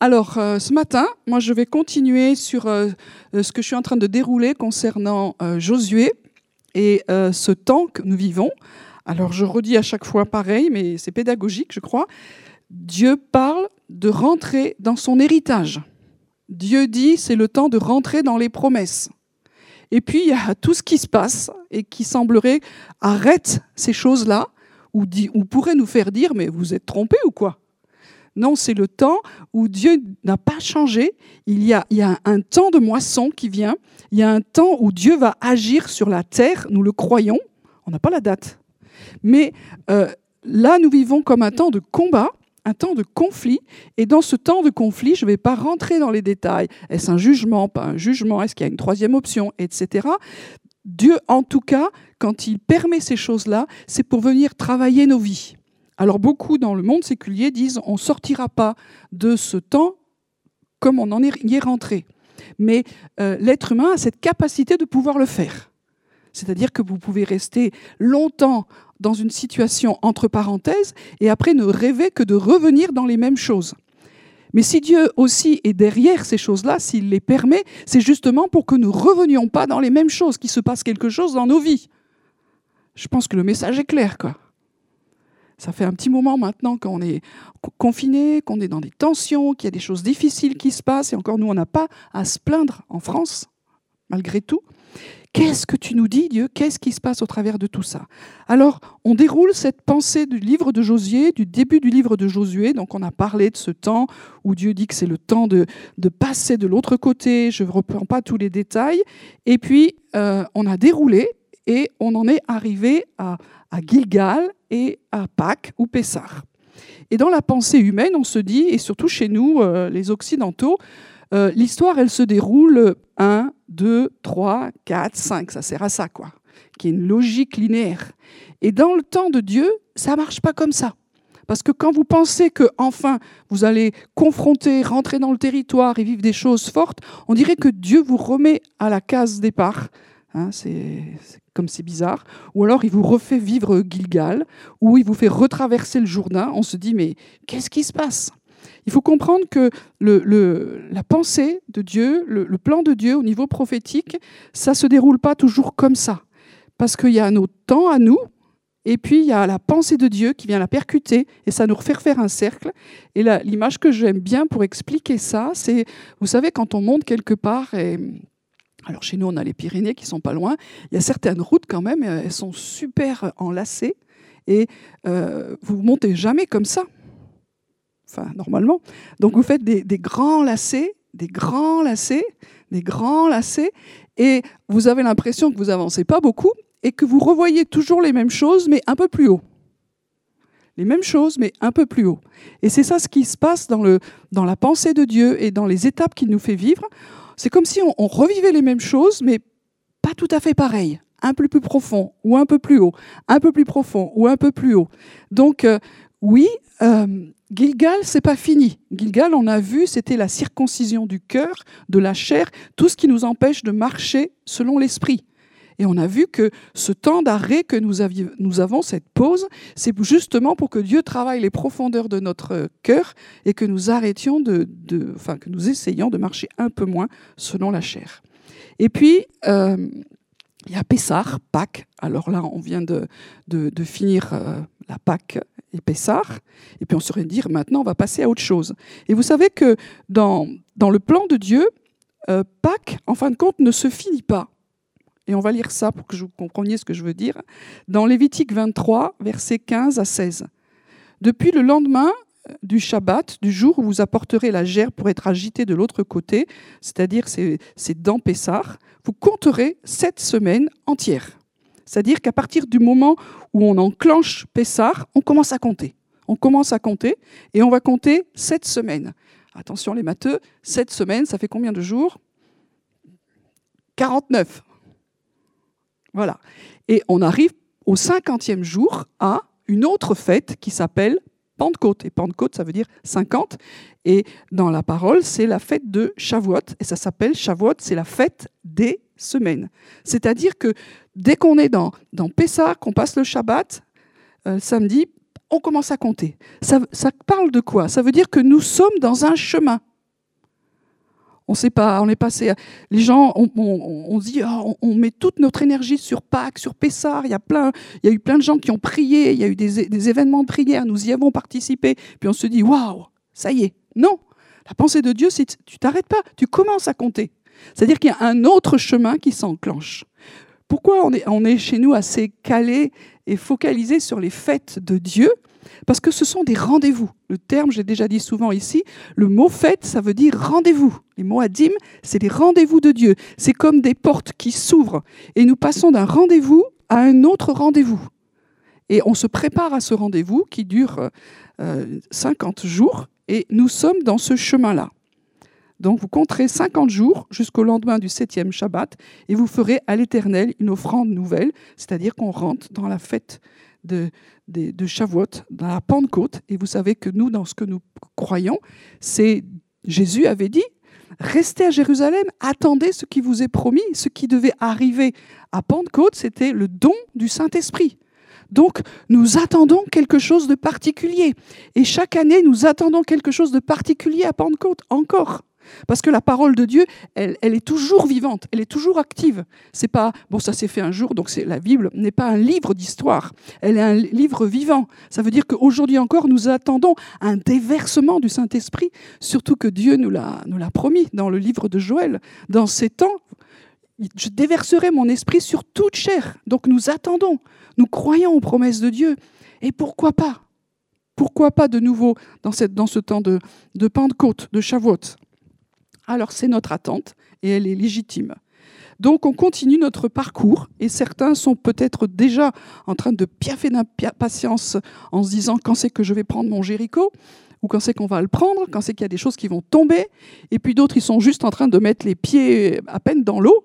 Alors, euh, ce matin, moi, je vais continuer sur euh, euh, ce que je suis en train de dérouler concernant Josué et ce temps que nous vivons. Alors, je redis à chaque fois pareil, mais c'est pédagogique, je crois. Dieu parle de rentrer dans son héritage. Dieu dit, c'est le temps de rentrer dans les promesses. Et puis, il y a tout ce qui se passe et qui semblerait arrête ces choses-là, ou, ou pourrait nous faire dire, mais vous êtes trompés ou quoi? Non, c'est le temps où Dieu n'a pas changé. Il y, a, un temps de moisson qui vient. Il y a un temps où Dieu va agir sur la terre. Nous le croyons. On n'a pas la date. Mais euh, là, nous vivons comme un temps de combat, un temps de conflit. Et dans ce temps de conflit, je ne vais pas rentrer dans les détails. Est-ce un jugement, pas un jugement? Est-ce qu'il y a une troisième option, etc. Dieu, en tout cas, quand il permet ces choses-là, c'est pour venir travailler nos vies. Alors beaucoup dans le monde séculier disent on ne sortira pas de ce temps comme on en y est rentré. Mais euh, l'être humain a cette capacité de pouvoir le faire. C'est-à-dire que vous pouvez rester longtemps dans une situation entre parenthèses et après ne rêver que de revenir dans les mêmes choses. Mais si Dieu aussi est derrière ces choses-là, s'il les permet, c'est justement pour que nous ne revenions pas dans les mêmes choses, qu'il se passe quelque chose dans nos vies. Je pense que le message est clair, quoi. Ça fait un petit moment maintenant qu'on est confiné, qu'on est dans des tensions, qu'il y a des choses difficiles qui se passent, et encore nous, on n'a pas à se plaindre en France, malgré tout. Qu'est-ce que tu nous dis, Dieu? Qu'est-ce qui se passe au travers de tout ça? Alors, on déroule cette pensée du livre de Josué, du début du livre de Josué. Donc, on a parlé de ce temps où Dieu dit que c'est le temps de, passer de l'autre côté. Je ne reprends pas tous les détails. Et puis, euh, on a déroulé et on en est arrivé à, Gilgal et à Pâques ou Pessah. Et dans la pensée humaine, on se dit, et surtout chez nous, euh, les Occidentaux, euh, l'histoire, elle se déroule 1, 2, 3, 4, 5. Ça sert à ça, quoi. Qui est une logique linéaire. Et dans le temps de Dieu, ça marche pas comme ça. Parce que quand vous pensez que enfin vous allez confronter, rentrer dans le territoire et vivre des choses fortes, on dirait que Dieu vous remet à la case départ. Hein, c'est comme c'est bizarre. Ou alors il vous refait vivre Gilgal, ou il vous fait retraverser le Jourdain. On se dit, mais qu'est-ce qui se passe? Il faut comprendre que la pensée de Dieu, le, plan de Dieu au niveau prophétique, ça se déroule pas toujours comme ça. Parce qu'il y a nos temps à nous, et puis il y a la pensée de Dieu qui vient la percuter, et ça nous refait faire un cercle. Et l'image que j'aime bien pour expliquer ça, c'est, vous savez, quand on monte quelque part et alors chez nous, on a les Pyrénées qui sont pas loin. Il y a certaines routes quand même, euh, elles sont super enlacées et euh, vous montez jamais comme ça. Enfin, normalement. Donc vous faites des, grands lacets, des grands lacets, des grands lacets, et vous avez l'impression que vous avancez pas beaucoup et que vous revoyez toujours les mêmes choses, mais un peu plus haut. Les mêmes choses, mais un peu plus haut. Et c'est ça ce qui se passe dans, le, dans la pensée de Dieu et dans les étapes qu'il nous fait vivre. C'est comme si on, revivait les mêmes choses, mais pas tout à fait pareil. Un peu plus profond ou un peu plus haut, un peu plus profond ou un peu plus haut. Donc euh, oui, euh, Gilgal, c'est pas fini. Gilgal, on a vu, c'était la circoncision du cœur, de la chair, tout ce qui nous empêche de marcher selon l'esprit. Et on a vu que ce temps d'arrêt que nous, avons, cette pause, c'est justement pour que Dieu travaille les profondeurs de notre cœur et que nous arrêtions de, enfin, que nous essayions de marcher un peu moins selon la chair. Et puis, euh, il y a Pessah, Pâques. Alors là, on vient de, finir euh, la Pâques et Pessah. Et puis on se dire, maintenant, on va passer à autre chose. Et vous savez que dans, le plan de Dieu, euh, Pâques, en fin de compte, ne se finit pas. Et on va lire ça pour que vous compreniez ce que je veux dire. Dans Lévitique 23, versets 15 à 16. Depuis le lendemain du Shabbat, du jour où vous apporterez la gerbe pour être agitée de l'autre côté, c'est-à-dire c'est dans Pessar, vous compterez sept semaines entières. C'est-à-dire qu'à partir du moment où on enclenche Pessar, on commence à compter. On commence à compter et on va compter sept semaines. Attention les matheux, sept semaines, ça fait combien de jours? 49. Voilà. Et on arrive au cinquantième jour à une autre fête qui s'appelle Pentecôte. Et Pentecôte, ça veut dire 50. Et dans la parole, c'est la fête de Shavuot. Et ça s'appelle Shavuot, c'est la fête des semaines. C'est-à-dire que dès qu'on est dans, dans Pessah, qu'on passe le Shabbat, euh, samedi, on commence à compter. Ça, ça parle de quoi? Ça veut dire que nous sommes dans un chemin. On sait pas, on est passé. Les gens, on, dit, oh, on, met toute notre énergie sur Pâques, sur Pessard. Il y a plein, il y a eu plein de gens qui ont prié. Il y a eu des, des événements de prière. Nous y avons participé. Puis on se dit, waouh, ça y est. Non, la pensée de Dieu, c'est tu t'arrêtes pas, tu commences à compter. C'est-à-dire qu'il y a un autre chemin qui s'enclenche. Pourquoi on est, on est chez nous assez calé et focalisé sur les fêtes de Dieu? Parce que ce sont des rendez-vous. Le terme, j'ai déjà dit souvent ici, le mot fête, ça veut dire rendez-vous. Les mots adim, c'est les rendez-vous de Dieu. C'est comme des portes qui s'ouvrent et nous passons d'un rendez-vous à un autre rendez-vous. Et on se prépare à ce rendez-vous qui dure 50 euh, jours et nous sommes dans ce chemin-là. Donc vous compterez 50 jours jusqu'au lendemain du septième Shabbat et vous ferez à l'Éternel une offrande nouvelle, c'est-à-dire qu'on rentre dans la fête de, de, de dans la Pentecôte. Et vous savez que nous, dans ce que nous croyons, c'est Jésus avait dit Restez à Jérusalem, attendez ce qui vous est promis, ce qui devait arriver à Pentecôte, c'était le don du Saint-Esprit. Donc, nous attendons quelque chose de particulier. Et chaque année, nous attendons quelque chose de particulier à Pentecôte, encore. Parce que la parole de Dieu, elle, est toujours vivante, elle est toujours active. C'est pas bon, ça s'est fait un jour, donc la Bible n'est pas un livre d'histoire, elle est un livre vivant. Ça veut dire qu'aujourd'hui encore, nous attendons un déversement du Saint Esprit, surtout que Dieu nous l'a promis dans le livre de Joël. Dans ces temps, je déverserai mon esprit sur toute chair. Donc nous attendons. Nous croyons aux promesses de Dieu. Et pourquoi pas? Pourquoi pas de nouveau dans, ce temps de, de Pentecôte, de Shavuot? Alors c'est notre attente et elle est légitime. Donc on continue notre parcours et certains sont peut-être déjà en train de piaffer d'impatience en se disant quand c'est que je vais prendre mon Jéricho ou quand c'est qu'on va le prendre, quand c'est qu'il y a des choses qui vont tomber, et puis d'autres, ils sont juste en train de mettre les pieds à peine dans l'eau,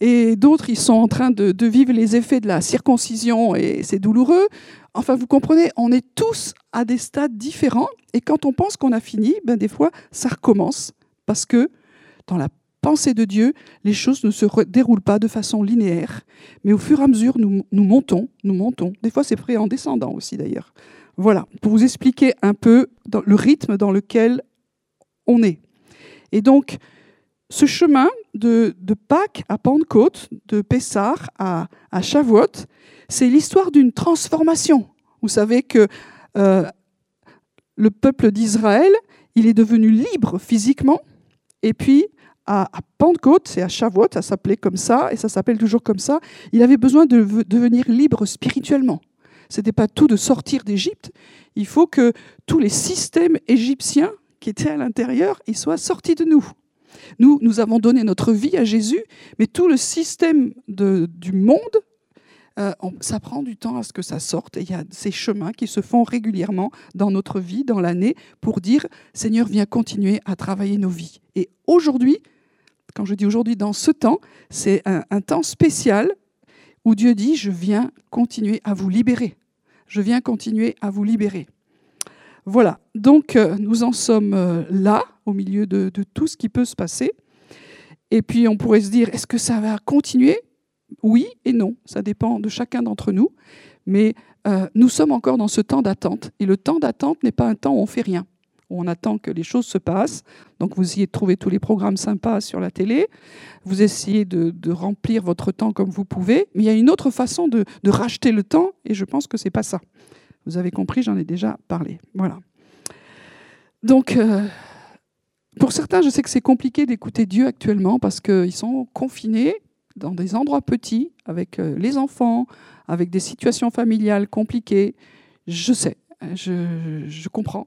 et d'autres, ils sont en train de, vivre les effets de la circoncision et c'est douloureux. Enfin, vous comprenez, on est tous à des stades différents et quand on pense qu'on a fini, ben des fois, ça recommence parce que dans la pensée de Dieu, les choses ne se déroulent pas de façon linéaire, mais au fur et à mesure, nous, montons, nous montons. Des fois, c'est prêt en descendant aussi d'ailleurs. Voilà, pour vous expliquer un peu le rythme dans lequel on est. Et donc, ce chemin de, Pâques à Pentecôte, de Pessar à, à Shavuot, c'est l'histoire d'une transformation. Vous savez que euh, le peuple d'Israël, il est devenu libre physiquement, et puis à, Pentecôte, c'est à Shavuot, ça s'appelait comme ça, et ça s'appelle toujours comme ça, il avait besoin de devenir libre spirituellement. Ce n'était pas tout de sortir d'Égypte, il faut que tous les systèmes égyptiens qui étaient à l'intérieur, ils soient sortis de nous. Nous, nous avons donné notre vie à Jésus, mais tout le système du monde, euh, ça prend du temps à ce que ça sorte. Et il y a ces chemins qui se font régulièrement dans notre vie, dans l'année, pour dire, Seigneur, viens continuer à travailler nos vies. Et aujourd'hui, quand je dis aujourd'hui, dans ce temps, c'est un temps spécial où Dieu dit, je viens continuer à vous libérer. Je viens continuer à vous libérer. Voilà, donc euh, nous en sommes euh, là, au milieu de, tout ce qui peut se passer. Et puis on pourrait se dire, est-ce que ça va continuer? Oui et non, ça dépend de chacun d'entre nous. Mais euh, nous sommes encore dans ce temps d'attente. Et le temps d'attente n'est pas un temps où on fait rien, on attend que les choses se passent. Donc vous essayez de trouver tous les programmes sympas sur la télé, vous essayez de, remplir votre temps comme vous pouvez, mais il y a une autre façon de, racheter le temps, et je pense que ce n'est pas ça. Vous avez compris, j'en ai déjà parlé. Voilà. Donc, euh, pour certains, je sais que c'est compliqué d'écouter Dieu actuellement parce qu'ils sont confinés dans des endroits petits, avec euh, les enfants, avec des situations familiales compliquées. Je sais, je, comprends.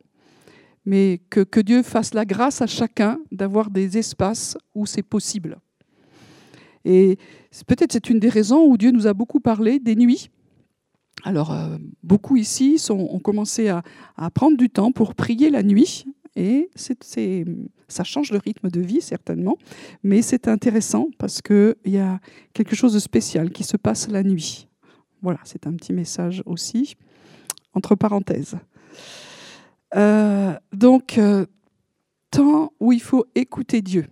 Mais que, Dieu fasse la grâce à chacun d'avoir des espaces où c'est possible. Et peut-être c'est une des raisons où Dieu nous a beaucoup parlé des nuits alors, euh, beaucoup ici ont commencé à, prendre du temps pour prier la nuit. Et ça change le rythme de vie, certainement. Mais c'est intéressant parce qu'il y a quelque chose de spécial qui se passe la nuit. Voilà, c'est un petit message aussi, entre parenthèses. Euh, donc, euh, temps où il faut écouter Dieu.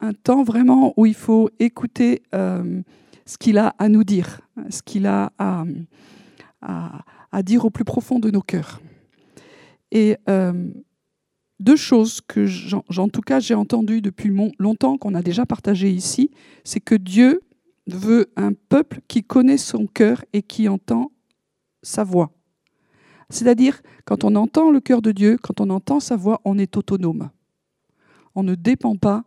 Un temps vraiment où il faut écouter ce qu'il a à nous dire, ce qu'il a à dire au plus profond de nos cœurs. Et deux choses que, en tout cas, j'ai entendues depuis longtemps, qu'on a déjà partagées ici, c'est que Dieu veut un peuple qui connaît son cœur et qui entend sa voix. C'est-à-dire, quand on entend le cœur de Dieu, quand on entend sa voix, on est autonome. On ne dépend pas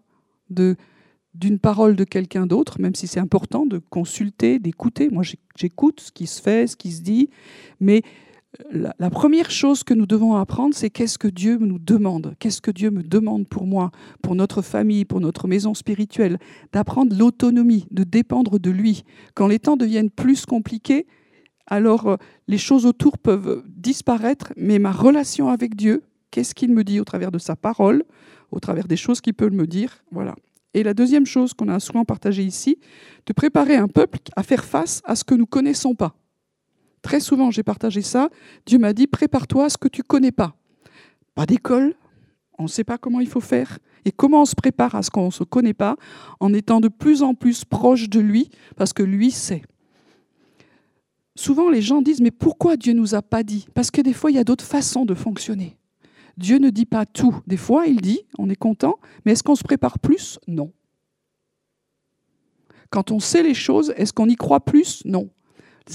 d'une parole de quelqu'un d'autre, même si c'est important de consulter, d'écouter. Moi, j'écoute ce qui se fait, ce qui se dit, mais la, première chose que nous devons apprendre, c'est qu'est-ce que Dieu nous demande? Qu'est-ce que Dieu me demande pour moi, pour notre famille, pour notre maison spirituelle? D'apprendre l'autonomie, de dépendre de lui. Quand les temps deviennent plus compliqués, alors euh, les choses autour peuvent disparaître, mais ma relation avec Dieu, qu'est-ce qu'il me dit au travers de sa parole, au travers des choses qu'il peut me dire Voilà. Et la deuxième chose qu'on a souvent partagée ici, de préparer un peuple à faire face à ce que nous connaissons pas. Très souvent, j'ai partagé ça. Dieu m'a dit, prépare-toi à ce que tu connais pas. Pas d'école, on ne sait pas comment il faut faire. Et comment on se prépare à ce qu'on ne se connaît pas en étant de plus en plus proche de lui, parce que lui sait. Souvent, les gens disent, mais pourquoi Dieu ne nous a pas dit? Parce que des fois, il y a d'autres façons de fonctionner. Dieu ne dit pas tout. Des fois, il dit, on est content, mais est-ce qu'on se prépare plus? Non. Quand on sait les choses, est-ce qu'on y croit plus? Non.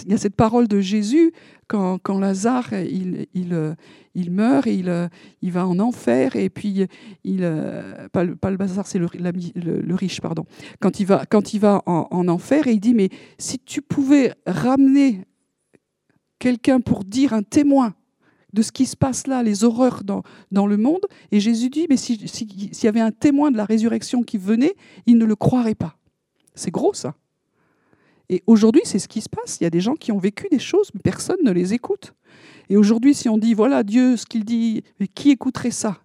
Il y a cette parole de Jésus quand, Lazare il, il, il, meurt il, il va en enfer et puis il pas le, pas le Lazare c'est le, riche pardon quand il va quand il va en, en, enfer et il dit mais si tu pouvais ramener quelqu'un pour dire un témoin de ce qui se passe là, les horreurs dans, dans le monde. Et Jésus dit, mais s'il si, y avait un témoin de la résurrection qui venait, il ne le croirait pas. C'est gros ça. Et aujourd'hui, c'est ce qui se passe. Il y a des gens qui ont vécu des choses, mais personne ne les écoute. Et aujourd'hui, si on dit, voilà Dieu, ce qu'il dit, qui écouterait ça?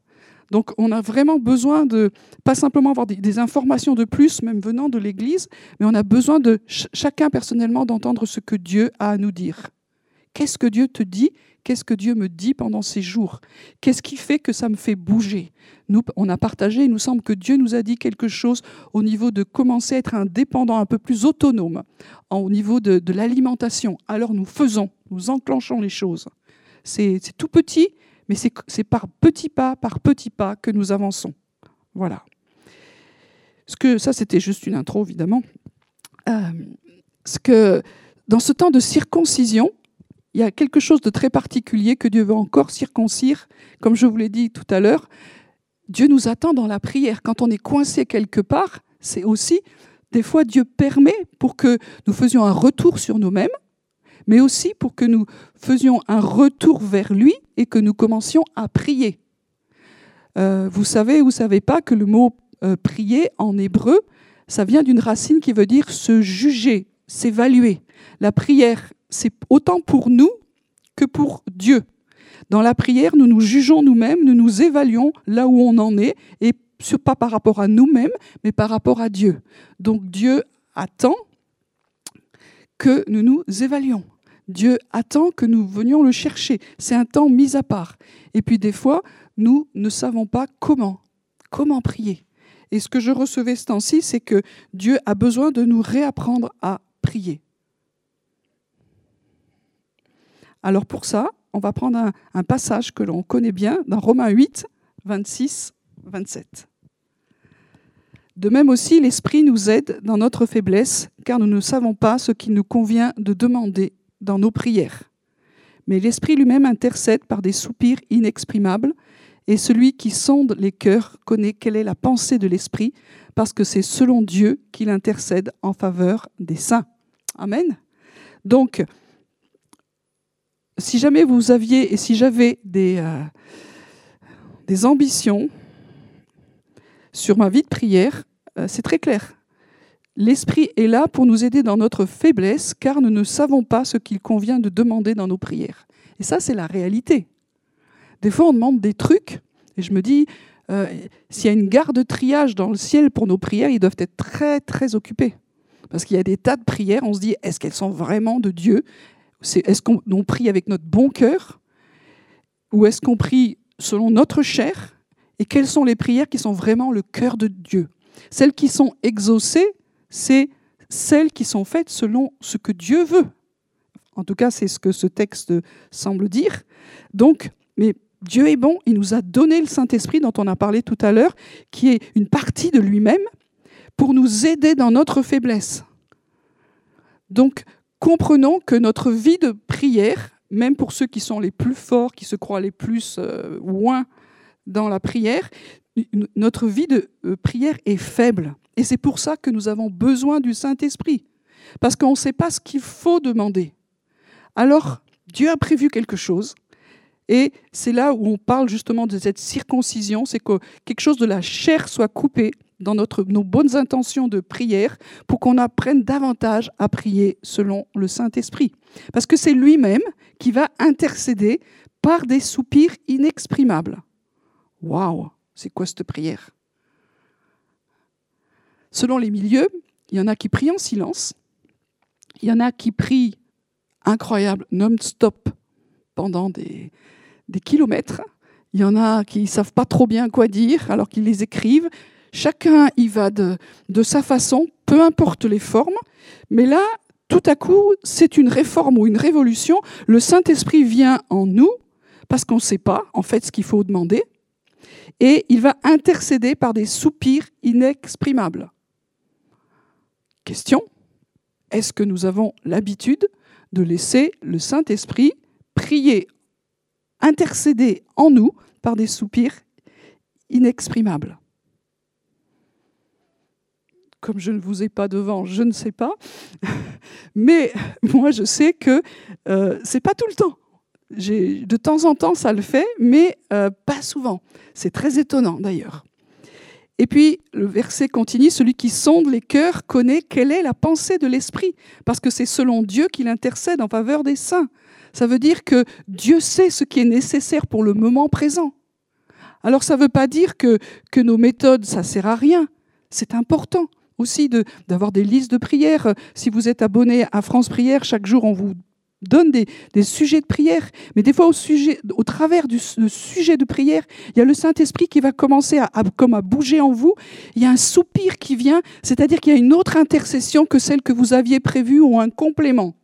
Donc on a vraiment besoin de, pas simplement avoir des, informations de plus, même venant de l'Église, mais on a besoin de chacun personnellement d'entendre ce que Dieu a à nous dire. Qu'est-ce que Dieu te dit? Qu'est-ce que Dieu me dit pendant ces jours? Qu'est-ce qui fait que ça me fait bouger? Nous, on a partagé, il nous semble que Dieu nous a dit quelque chose au niveau de commencer à être indépendant, un peu plus autonome, au niveau de, l'alimentation. Alors nous faisons, nous enclenchons les choses. C'est tout petit, mais c'est par petits pas, par petits pas que nous avançons. Voilà. Ce que, ça, c'était juste une intro, évidemment. Euh, ce que, dans ce temps de circoncision, il y a quelque chose de très particulier que Dieu veut encore circoncire. Comme je vous l'ai dit tout à l'heure, Dieu nous attend dans la prière. Quand on est coincé quelque part, c'est aussi, des fois, Dieu permet pour que nous faisions un retour sur nous-mêmes, mais aussi pour que nous faisions un retour vers lui et que nous commencions à prier. Euh, vous savez ou savez pas que le mot euh, prier en hébreu, ça vient d'une racine qui veut dire se juger, s'évaluer. La prière c'est autant pour nous que pour Dieu. Dans la prière, nous nous jugeons nous-mêmes, nous nous évaluons là où on en est, et pas par rapport à nous-mêmes, mais par rapport à Dieu. Donc Dieu attend que nous nous évaluions. Dieu attend que nous venions le chercher. C'est un temps mis à part. Et puis des fois, nous ne savons pas comment. Comment prier Et ce que je recevais ce temps-ci, c'est que Dieu a besoin de nous réapprendre à prier. Alors pour ça, on va prendre un, passage que l'on connaît bien dans Romains 8, 26, 27. De même aussi, l'Esprit nous aide dans notre faiblesse, car nous ne savons pas ce qu'il nous convient de demander dans nos prières. Mais l'Esprit lui-même intercède par des soupirs inexprimables, et celui qui sonde les cœurs connaît quelle est la pensée de l'Esprit, parce que c'est selon Dieu qu'il intercède en faveur des saints. Amen. Donc, si jamais vous aviez et si j'avais des, euh, ambitions sur ma vie de prière, euh, c'est très clair. L'Esprit est là pour nous aider dans notre faiblesse, car nous ne savons pas ce qu'il convient de demander dans nos prières. Et ça, c'est la réalité. Des fois, on demande des trucs, et je me dis, euh, s'il y a une gare de triage dans le ciel pour nos prières, ils doivent être très, très occupés. Parce qu'il y a des tas de prières, on se dit, est-ce qu'elles sont vraiment de Dieu? Est-ce qu'on prie avec notre bon cœur ou est-ce qu'on prie selon notre chair Et quelles sont les prières qui sont vraiment le cœur de Dieu? Celles qui sont exaucées, c'est celles qui sont faites selon ce que Dieu veut. En tout cas, c'est ce que ce texte semble dire. Donc, mais Dieu est bon, il nous a donné le Saint-Esprit dont on a parlé tout à l'heure, qui est une partie de lui-même, pour nous aider dans notre faiblesse. Donc, comprenons que notre vie de prière, même pour ceux qui sont les plus forts, qui se croient les plus euh, loin dans la prière, notre vie de euh, prière est faible. Et c'est pour ça que nous avons besoin du Saint-Esprit. Parce qu'on ne sait pas ce qu'il faut demander. Alors, Dieu a prévu quelque chose. Et c'est là où on parle justement de cette circoncision, c'est que quelque chose de la chair soit coupé dans nos bonnes intentions de prière pour qu'on apprenne davantage à prier selon le Saint-Esprit. Parce que c'est lui-même qui va intercéder par des soupirs inexprimables. Waouh, c'est quoi cette prière? Selon les milieux, il y en a qui prient en silence, il y en a qui prient incroyable, non-stop, pendant des, des kilomètres. Il y en a qui ne savent pas trop bien quoi dire alors qu'ils les écrivent. Chacun y va de, sa façon, peu importe les formes. Mais là, tout à coup, c'est une réforme ou une révolution. Le Saint-Esprit vient en nous parce qu'on ne sait pas en fait ce qu'il faut demander. Et il va intercéder par des soupirs inexprimables. Question, est-ce que nous avons l'habitude de laisser le Saint-Esprit prier, intercéder en nous par des soupirs inexprimables? Comme je ne vous ai pas devant, je ne sais pas. Mais moi, je sais que euh, c'est pas tout le temps. De temps en temps, ça le fait, mais euh, pas souvent. C'est très étonnant d'ailleurs. Et puis, le verset continue, celui qui sonde les cœurs connaît quelle est la pensée de l'Esprit, parce que c'est selon Dieu qu'il intercède en faveur des saints. Ça veut dire que Dieu sait ce qui est nécessaire pour le moment présent. Alors ça ne veut pas dire que, que nos méthodes, ça sert à rien. C'est important aussi d'avoir des listes de prières. Si vous êtes abonné à France Prière, chaque jour on vous donne des, sujets de prière, mais des fois au, sujet, au travers du sujet de prière, il y a le Saint-Esprit qui va commencer à, comme à bouger en vous. Il y a un soupir qui vient, c'est-à-dire qu'il y a une autre intercession que celle que vous aviez prévue ou un complément.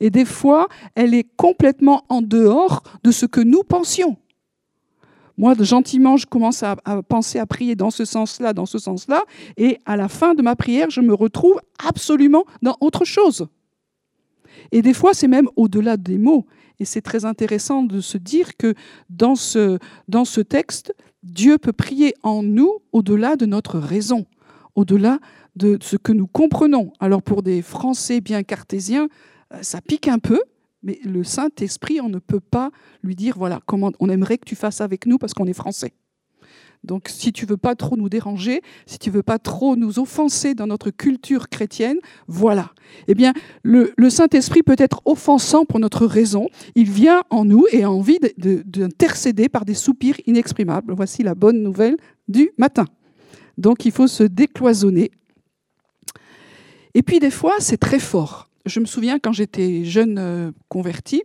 Et des fois, elle est complètement en dehors de ce que nous pensions. Moi, gentiment, je commence à, penser à prier dans ce sens-là, dans ce sens-là, et à la fin de ma prière, je me retrouve absolument dans autre chose. Et des fois, c'est même au-delà des mots. Et c'est très intéressant de se dire que dans ce, dans ce texte, Dieu peut prier en nous au-delà de notre raison, au-delà de ce que nous comprenons. Alors pour des Français bien cartésiens, euh, ça pique un peu, mais le Saint-Esprit, on ne peut pas lui dire, voilà, comment on aimerait que tu fasses avec nous parce qu'on est français. Donc si tu veux pas trop nous déranger, si tu veux pas trop nous offenser dans notre culture chrétienne, voilà. Eh bien, le, Saint-Esprit peut être offensant pour notre raison. Il vient en nous et a envie d'intercéder par des soupirs inexprimables. Voici la bonne nouvelle du matin. Donc il faut se décloisonner. Et puis des fois, c'est très fort. Je me souviens quand j'étais jeune euh, convertie,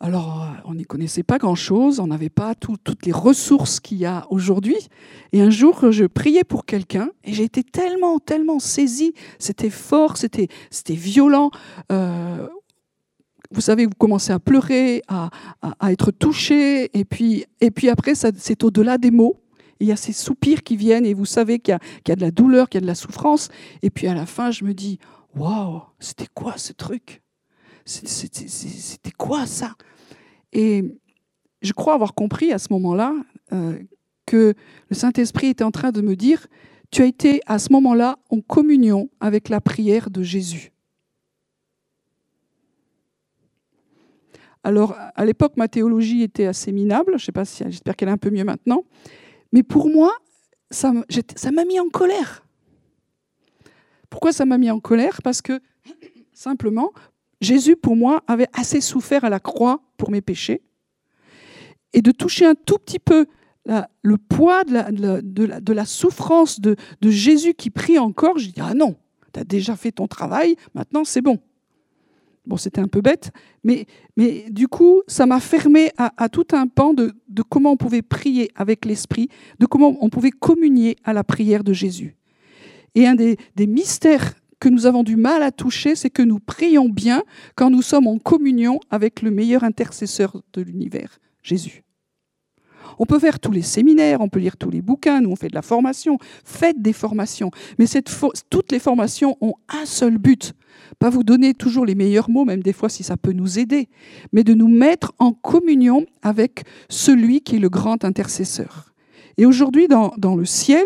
alors, euh, on n'y connaissait pas grand-chose, on n'avait pas toutes les ressources qu'il y a aujourd'hui. Et un jour, je priais pour quelqu'un et j'ai été tellement, tellement saisie. C'était fort, c'était, c'était violent. Euh, vous savez, vous commencez à pleurer, à, être touché, et puis, et puis après, c'est au-delà des mots. Il y a ces soupirs qui viennent et vous savez qu'il y, y, a de la douleur, qu'il y a de la souffrance. Et puis à la fin, je me dis, waouh, c'était quoi ce truc? C'était quoi ça? Et je crois avoir compris à ce moment-là euh, que le Saint-Esprit était en train de me dire, tu as été à ce moment-là en communion avec la prière de Jésus. Alors, à l'époque, ma théologie était assez minable. Je sais pas si, j'espère qu'elle est un peu mieux maintenant. Mais pour moi, ça m'a mis en colère. Pourquoi ça m'a mis en colère? Parce que simplement, Jésus, pour moi, avait assez souffert à la croix pour mes péchés. Et de toucher un tout petit peu le poids de la, souffrance de, Jésus qui prie encore, je dis, ah non, tu as déjà fait ton travail, maintenant c'est bon. Bon, c'était un peu bête, mais, mais du coup, ça m'a fermé à, tout un pan de, comment on pouvait prier avec l'Esprit, de comment on pouvait communier à la prière de Jésus. Et un des, mystères que nous avons du mal à toucher, c'est que nous prions bien quand nous sommes en communion avec le meilleur intercesseur de l'univers, Jésus. On peut faire tous les séminaires, on peut lire tous les bouquins, nous on fait de la formation. Faites des formations. Mais toutes les formations ont un seul but. Pas vous donner toujours les meilleurs mots, même des fois si ça peut nous aider, mais de nous mettre en communion avec celui qui est le grand intercesseur. Et aujourd'hui, dans le ciel,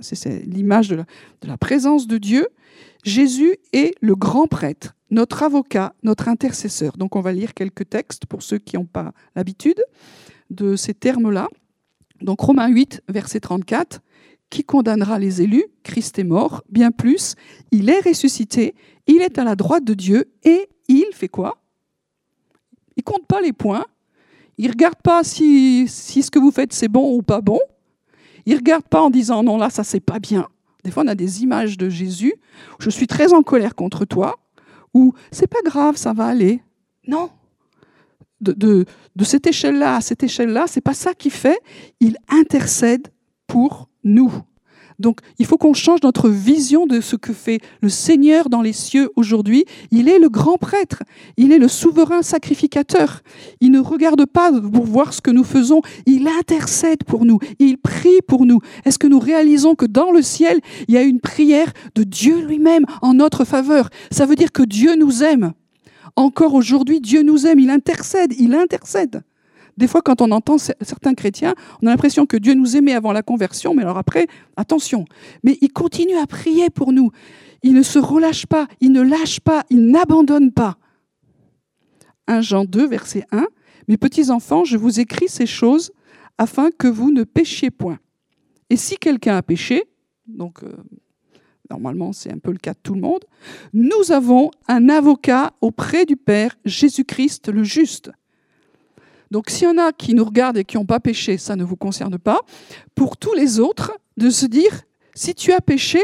c'est l'image de la, présence de Dieu, Jésus est le grand prêtre, notre avocat, notre intercesseur. Donc on va lire quelques textes pour ceux qui n'ont pas l'habitude de ces termes-là. Donc Romains 8, verset 34, qui condamnera les élus? Christ est mort, bien plus, il est ressuscité, il est à la droite de Dieu et il fait quoi? Il compte pas les points, il regarde pas si, si ce que vous faites c'est bon ou pas bon, il regarde pas en disant non là ça c'est pas bien. Des fois on a des images de Jésus. Je suis très en colère contre toi. Ou c'est pas grave, ça va aller. Non. De, de, de cette échelle-là à cette échelle-là, c'est pas ça qu'il fait. Il intercède pour nous. Donc il faut qu'on change notre vision de ce que fait le Seigneur dans les cieux aujourd'hui. Il est le grand prêtre, il est le souverain sacrificateur. Il ne regarde pas pour voir ce que nous faisons, il intercède pour nous, il prie pour nous. Est-ce que nous réalisons que dans le ciel, il y a une prière de Dieu lui-même en notre faveur? Ça veut dire que Dieu nous aime. Encore aujourd'hui, Dieu nous aime, il intercède, il intercède. Des fois, quand on entend certains chrétiens, on a l'impression que Dieu nous aimait avant la conversion, mais alors après, attention. Mais il continue à prier pour nous. Il ne se relâche pas, il ne lâche pas, il n'abandonne pas. 1 Jean 2, verset 1. Mes petits enfants, je vous écris ces choses afin que vous ne péchiez point. Et si quelqu'un a péché, donc euh, normalement c'est un peu le cas de tout le monde, nous avons un avocat auprès du Père, Jésus-Christ le juste. Donc s'il y en a qui nous regardent et qui n'ont pas péché, ça ne vous concerne pas. Pour tous les autres, de se dire, si tu as péché,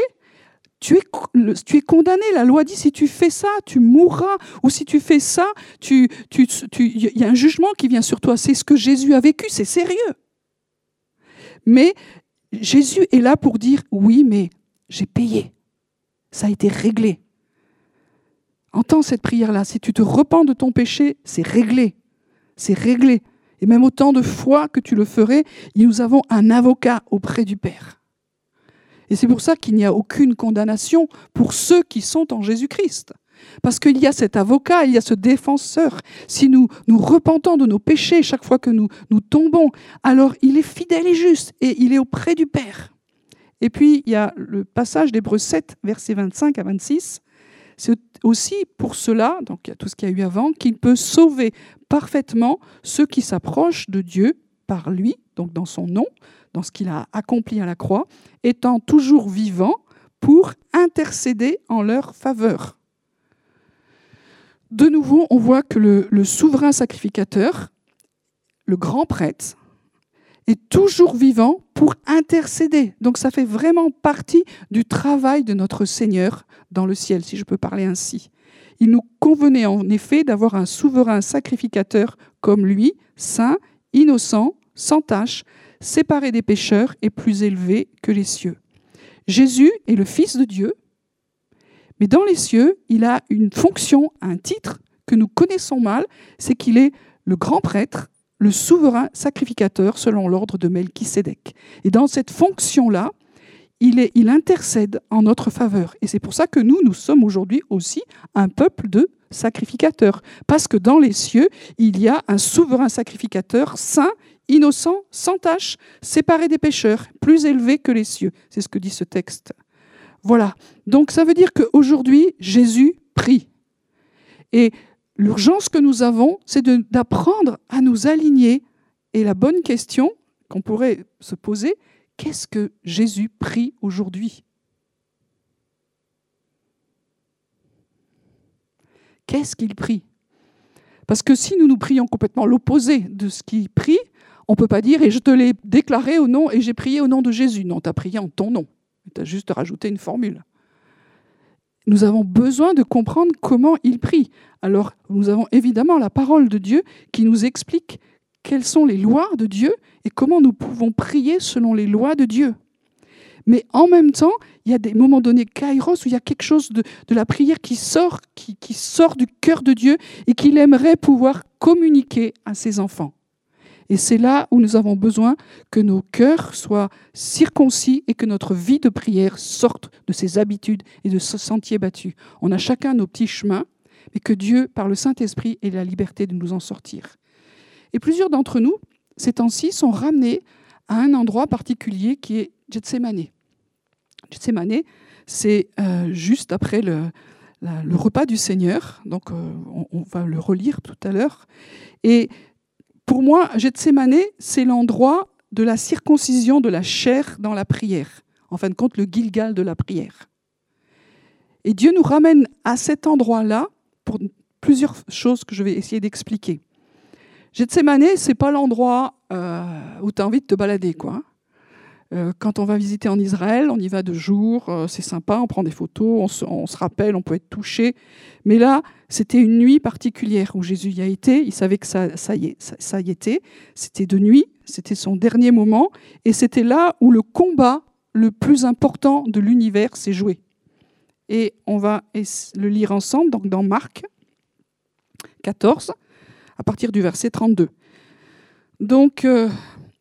tu es, condamné. La loi dit si tu fais ça, tu mourras. Ou si tu fais ça, il y a un jugement qui vient sur toi. C'est ce que Jésus a vécu, c'est sérieux. Mais Jésus est là pour dire oui, mais j'ai payé. Ça a été réglé. Entends cette prière-là. Si tu te repens de ton péché, c'est réglé c'est réglé. Et même autant de fois que tu le ferais, nous avons un avocat auprès du Père. Et c'est pour ça qu'il n'y a aucune condamnation pour ceux qui sont en Jésus-Christ. Parce qu'il y a cet avocat, il y a ce défenseur. Si nous nous repentons de nos péchés chaque fois que nous, nous tombons, alors il est fidèle et juste et il est auprès du Père. Et puis il y a le passage d'Hébreu 7, versets 25 à 26. C'est aussi pour cela, donc il y a tout ce qu'il y a eu avant, qu'il peut sauver parfaitement ceux qui s'approchent de Dieu par lui, donc dans son nom, dans ce qu'il a accompli à la croix, étant toujours vivant pour intercéder en leur faveur. De nouveau, on voit que le, le souverain sacrificateur, le grand prêtre, est toujours vivant pour intercéder. Donc ça fait vraiment partie du travail de notre Seigneur dans le ciel, si je peux parler ainsi. Il nous convenait en effet d'avoir un souverain sacrificateur comme lui, saint, innocent, sans tache, séparé des pécheurs et plus élevé que les cieux. Jésus est le Fils de Dieu, mais dans les cieux, il a une fonction, un titre que nous connaissons mal, c'est qu'il est le grand prêtre, le souverain sacrificateur selon l'ordre de Melchisédek. Et dans cette fonction-là, il, intercède en notre faveur. Et c'est pour ça que nous, nous sommes aujourd'hui aussi un peuple de sacrificateurs. Parce que dans les cieux, il y a un souverain sacrificateur saint, innocent, sans tache, séparé des pécheurs, plus élevé que les cieux. C'est ce que dit ce texte. Voilà. Donc ça veut dire qu'aujourd'hui, Jésus prie. Et l'urgence que nous avons, c'est d'apprendre à nous aligner. Et la bonne question qu'on pourrait se poser, qu'est-ce que Jésus prie aujourd'hui? Qu'est-ce qu'il prie? Parce que si nous nous prions complètement l'opposé de ce qu'il prie, on ne peut pas dire et je te l'ai déclaré au nom et j'ai prié au nom de Jésus. Non, tu as prié en ton nom. Tu as juste rajouté une formule. Nous avons besoin de comprendre comment il prie. Alors, nous avons évidemment la parole de Dieu qui nous explique quelles sont les lois de Dieu et comment nous pouvons prier selon les lois de Dieu. Mais en même temps, il y a des moments donnés, kairos, où il y a quelque chose de, la prière qui sort, qui, qui sort du cœur de Dieu et qu'il aimerait pouvoir communiquer à ses enfants. Et c'est là où nous avons besoin que nos cœurs soient circoncis et que notre vie de prière sorte de ces habitudes et de ce sentier battu. On a chacun nos petits chemins, mais que Dieu, par le Saint-Esprit, ait la liberté de nous en sortir. Et plusieurs d'entre nous, ces temps-ci, sont ramenés à un endroit particulier qui est Gethsemane. Gethsemane, c'est euh, juste après le, repas du Seigneur. Donc, euh, on, on, va le relire tout à l'heure. Et pour moi, Gethsemane, c'est l'endroit de la circoncision de la chair dans la prière. En fin de compte, le Gilgal de la prière. Et Dieu nous ramène à cet endroit-là pour plusieurs choses que je vais essayer d'expliquer. Gethsemane, c'est pas l'endroit euh, où tu as envie de te balader, quoi. Euh, quand on va visiter en Israël, on y va de jour, euh, c'est sympa, on prend des photos, on se, rappelle, on peut être touché. Mais là, c'était une nuit particulière où Jésus y a été. Il savait que ça, y, ça y était. C'était de nuit, c'était son dernier moment. Et c'était là où le combat le plus important de l'univers s'est joué. Et on va le lire ensemble donc dans Marc 14, à partir du verset 32. Donc, euh,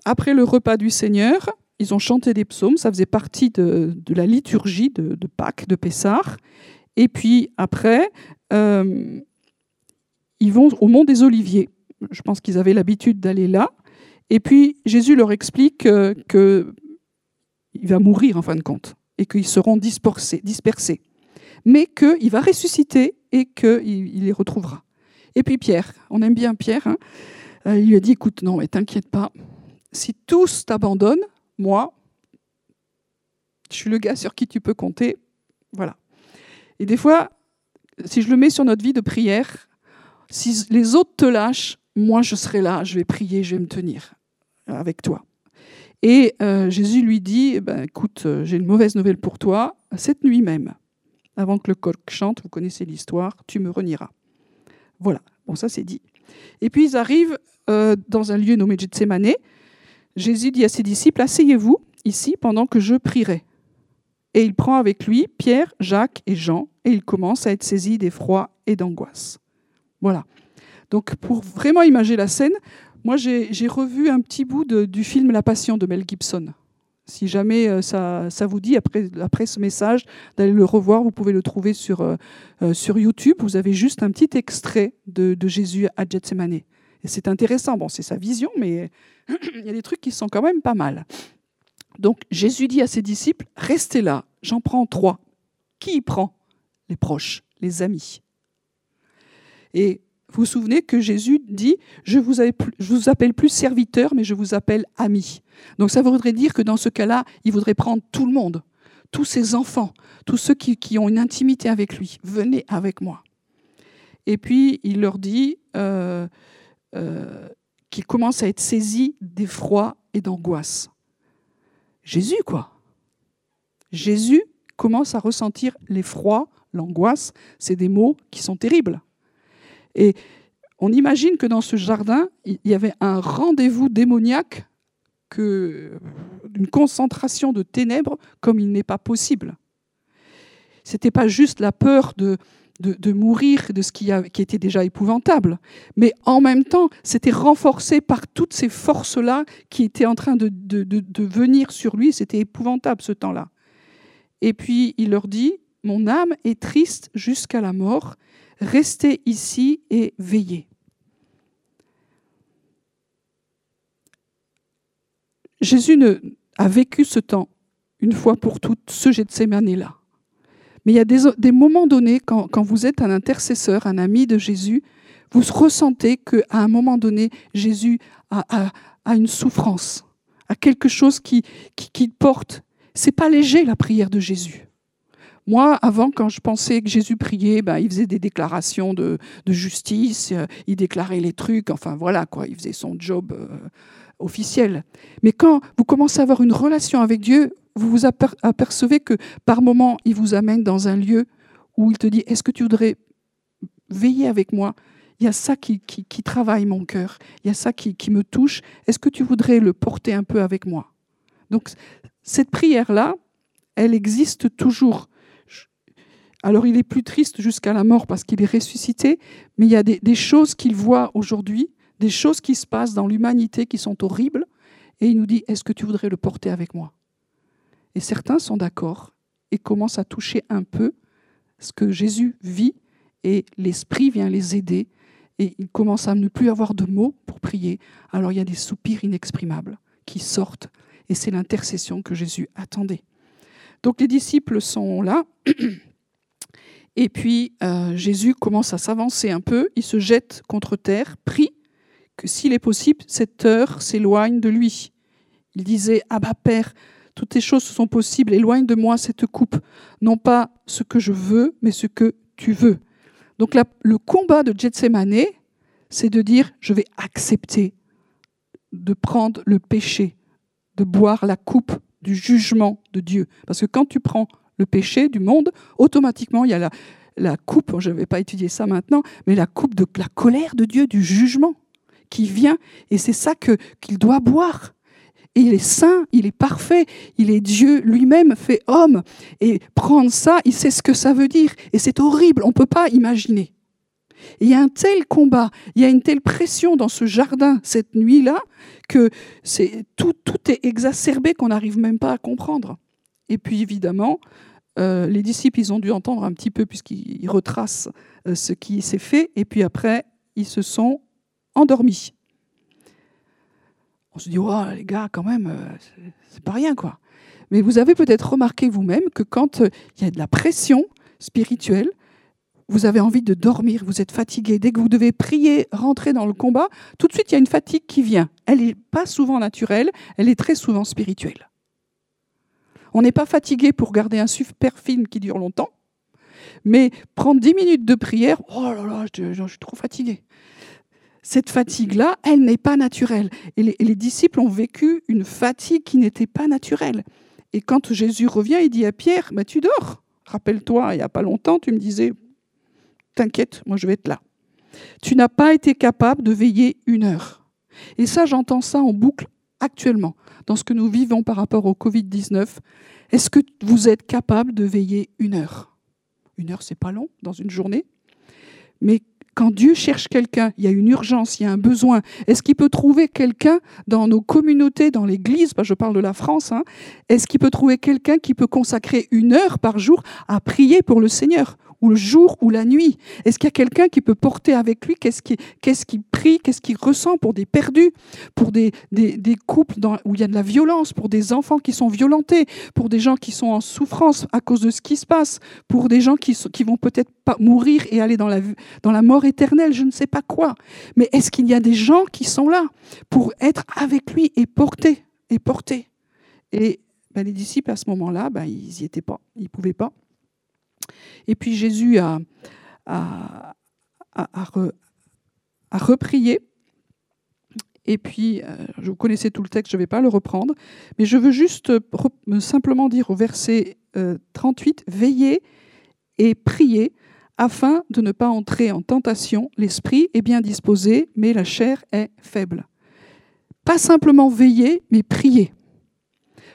après le repas du Seigneur, ils ont chanté des psaumes, ça faisait partie de, la liturgie de, Pâques, de Pessard. Et puis après, euh, ils vont au mont des Oliviers. Je pense qu'ils avaient l'habitude d'aller là. Et puis Jésus leur explique euh, qu'il va mourir en fin de compte et qu'ils seront dispersés. mais qu'il va ressusciter et qu'il les retrouvera. Et puis Pierre, on aime bien Pierre, hein, euh, il lui a dit, écoute, non, mais t'inquiète pas, si tous t'abandonnent, moi, je suis le gars sur qui tu peux compter. Voilà. Et des fois, si je le mets sur notre vie de prière, si les autres te lâchent, moi je serai là, je vais prier, je vais me tenir avec toi. Et euh, Jésus lui dit, eh ben, écoute, euh, j'ai une mauvaise nouvelle pour toi, cette nuit même, avant que le coq chante, vous connaissez l'histoire, tu me renieras. Voilà, bon ça c'est dit. Et puis ils arrivent euh, dans un lieu nommé Gethsemane. Jésus dit à ses disciples, asseyez-vous ici pendant que je prierai. Et il prend avec lui Pierre, Jacques et Jean, et il commence à être saisi d'effroi et d'angoisse. Voilà. Donc pour vraiment imaginer la scène, moi j'ai revu un petit bout du film La Passion de Mel Gibson. Si jamais euh, ça, vous dit, après, ce message, d'aller le revoir, vous pouvez le trouver sur, euh, euh, sur YouTube. Vous avez juste un petit extrait de, de Jésus à Gethsemane. Et c'est intéressant. Bon, c'est sa vision, mais il y a des trucs qui sont quand même pas mal. Donc Jésus dit à ses disciples, restez là, j'en prends trois. Qui y prend? Les proches, les amis. Et vous vous souvenez que Jésus dit je vous, vous appelle plus serviteur, mais je vous appelle ami. Donc ça voudrait dire que dans ce cas-là, il voudrait prendre tout le monde, tous ses enfants, tous ceux qui, ont une intimité avec lui. Venez avec moi. Et puis il leur dit euh, euh, qu'il commence à être saisi d'effroi et d'angoisse. Jésus, quoi. Jésus commence à ressentir l'effroi, l'angoisse. C'est des mots qui sont terribles. Et on imagine que dans ce jardin, il y avait un rendez-vous démoniaque, que, une concentration de ténèbres comme il n'est pas possible. C'était pas juste la peur de, de, mourir de ce qui, qui, était déjà épouvantable, mais en même temps, c'était renforcé par toutes ces forces-là qui étaient en train de, de venir sur lui. C'était épouvantable ce temps-là. Et puis il leur dit, mon âme est triste jusqu'à la mort, restez ici et veillez. Jésus ne, a vécu ce temps une fois pour toutes, ce Gethsemane-là. Mais il y a des, moments donnés, quand, vous êtes un intercesseur, un ami de Jésus, vous ressentez qu'à un moment donné, Jésus a, une souffrance, a quelque chose qui, qui, qui porte. C'est pas léger la prière de Jésus. Moi, avant, quand je pensais que Jésus priait, ben, il faisait des déclarations de, justice, euh, il déclarait les trucs, enfin voilà, quoi, il faisait son job euh, officiel. Mais quand vous commencez à avoir une relation avec Dieu, vous vous apercevez que par moment, il vous amène dans un lieu où il te dit, est-ce que tu voudrais veiller avec moi? Il y a ça qui, travaille mon cœur, il y a ça qui me touche. Est-ce que tu voudrais le porter un peu avec moi? Donc, cette prière-là, elle existe toujours. Alors il est plus triste jusqu'à la mort parce qu'il est ressuscité, mais il y a des, choses qu'il voit aujourd'hui, des choses qui se passent dans l'humanité qui sont horribles, et il nous dit, est-ce que tu voudrais le porter avec moi? Et certains sont d'accord et commencent à toucher un peu ce que Jésus vit, et l'Esprit vient les aider, et ils commencent à ne plus avoir de mots pour prier. Alors il y a des soupirs inexprimables qui sortent, et c'est l'intercession que Jésus attendait. Donc les disciples sont là. Et puis euh, Jésus commence à s'avancer un peu, il se jette contre terre, prie que s'il est possible, cette heure s'éloigne de lui. Il disait, Ah bah Père, toutes les choses sont possibles, éloigne de moi cette coupe, non pas ce que je veux, mais ce que tu veux. Donc le combat de Gethsemane, c'est de dire, je vais accepter de prendre le péché, de boire la coupe du jugement de Dieu. Parce que quand tu prends le péché du monde, automatiquement, il y a la, coupe, je ne vais pas étudier ça maintenant, mais la coupe de la colère de Dieu, du jugement qui vient, et c'est ça qu'il doit boire. Et il est saint, il est parfait, il est Dieu lui-même fait homme. Et prendre ça, il sait ce que ça veut dire. Et c'est horrible, on ne peut pas imaginer. il y a un tel combat, il y a une telle pression dans ce jardin cette nuit-là que tout, tout est exacerbé qu'on n'arrive même pas à comprendre. Et puis évidemment, euh, les disciples, ils ont dû entendre un petit peu puisqu'ils retracent euh, ce qui s'est fait. Et puis après, ils se sont endormis. On se dit, oh, les gars, quand même, euh, c'est pas rien, quoi. Mais vous avez peut-être remarqué vous-même que quand il y a de la pression spirituelle, vous avez envie de dormir, vous êtes fatigué. Dès que vous devez prier, rentrer dans le combat, tout de suite, il y a une fatigue qui vient. Elle n'est pas souvent naturelle, elle est très souvent spirituelle. On n'est pas fatigué pour garder un super film qui dure longtemps, mais prendre 10 minutes de prière, oh là là, je, suis trop fatigué. Cette fatigue-là, elle n'est pas naturelle. Et les, disciples ont vécu une fatigue qui n'était pas naturelle. Et quand Jésus revient, il dit à Pierre, bah, tu dors. Rappelle-toi, il n'y a pas longtemps, tu me disais, t'inquiète, moi je vais être là. Tu n'as pas été capable de veiller une heure. Et ça, j'entends ça en boucle actuellement, dans ce que nous vivons par rapport au Covid-19. Est-ce que vous êtes capable de veiller une heure? Une heure, c'est pas long dans une journée. Mais quand Dieu cherche quelqu'un, il y a une urgence, il y a un besoin. Est-ce qu'il peut trouver quelqu'un dans nos communautés, dans l'Église Je parle de la France. Hein, est-ce qu'il peut trouver quelqu'un qui peut consacrer une heure par jour à prier pour le Seigneur? Ou le jour ou la nuit Est-ce qu'il y a quelqu'un qui peut porter avec lui Qu'est-ce qu'il qu prie Qu'est-ce qu'il ressent pour des perdus Pour des, couples où il y a de la violence Pour des enfants qui sont violentés Pour des gens qui sont en souffrance à cause de ce qui se passe Pour des gens qui, vont peut-être pas mourir et aller dans la, dans la mort éternelle Je ne sais pas quoi. Mais est-ce qu'il y a des gens qui sont là pour être avec lui et porter et porter? Et ben, les disciples, à ce moment-là, ben, ils n'y étaient pas. Ils ne pouvaient pas. Et puis Jésus a, a, a, reprié. Et puis, euh, vous connaissez tout le texte, je ne vais pas le reprendre, mais je veux juste simplement dire au verset 38, euh, Veillez et priez afin de ne pas entrer en tentation. L'esprit est bien disposé, mais la chair est faible. Pas simplement veiller, mais prier.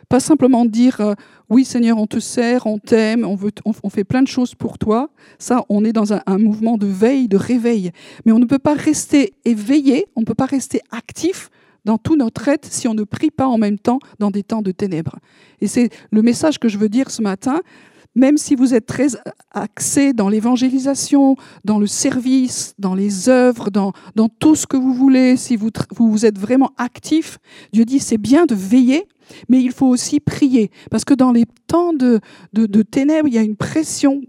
Pas simplement dire euh, oui Seigneur, on te sert, on t'aime, on, fait plein de choses pour toi. Ça, on est dans un, mouvement de veille, de réveil. Mais on ne peut pas rester éveillé, on ne peut pas rester actif dans tout notre être si on ne prie pas en même temps dans des temps de ténèbres. Et c'est le message que je veux dire ce matin. Même si vous êtes très axé dans l'évangélisation, dans le service, dans les œuvres, dans, tout ce que vous voulez, si vous, vous êtes vraiment actif, Dieu dit c'est bien de veiller, mais il faut aussi prier. Parce que dans les temps de, de, ténèbres, il y a une pression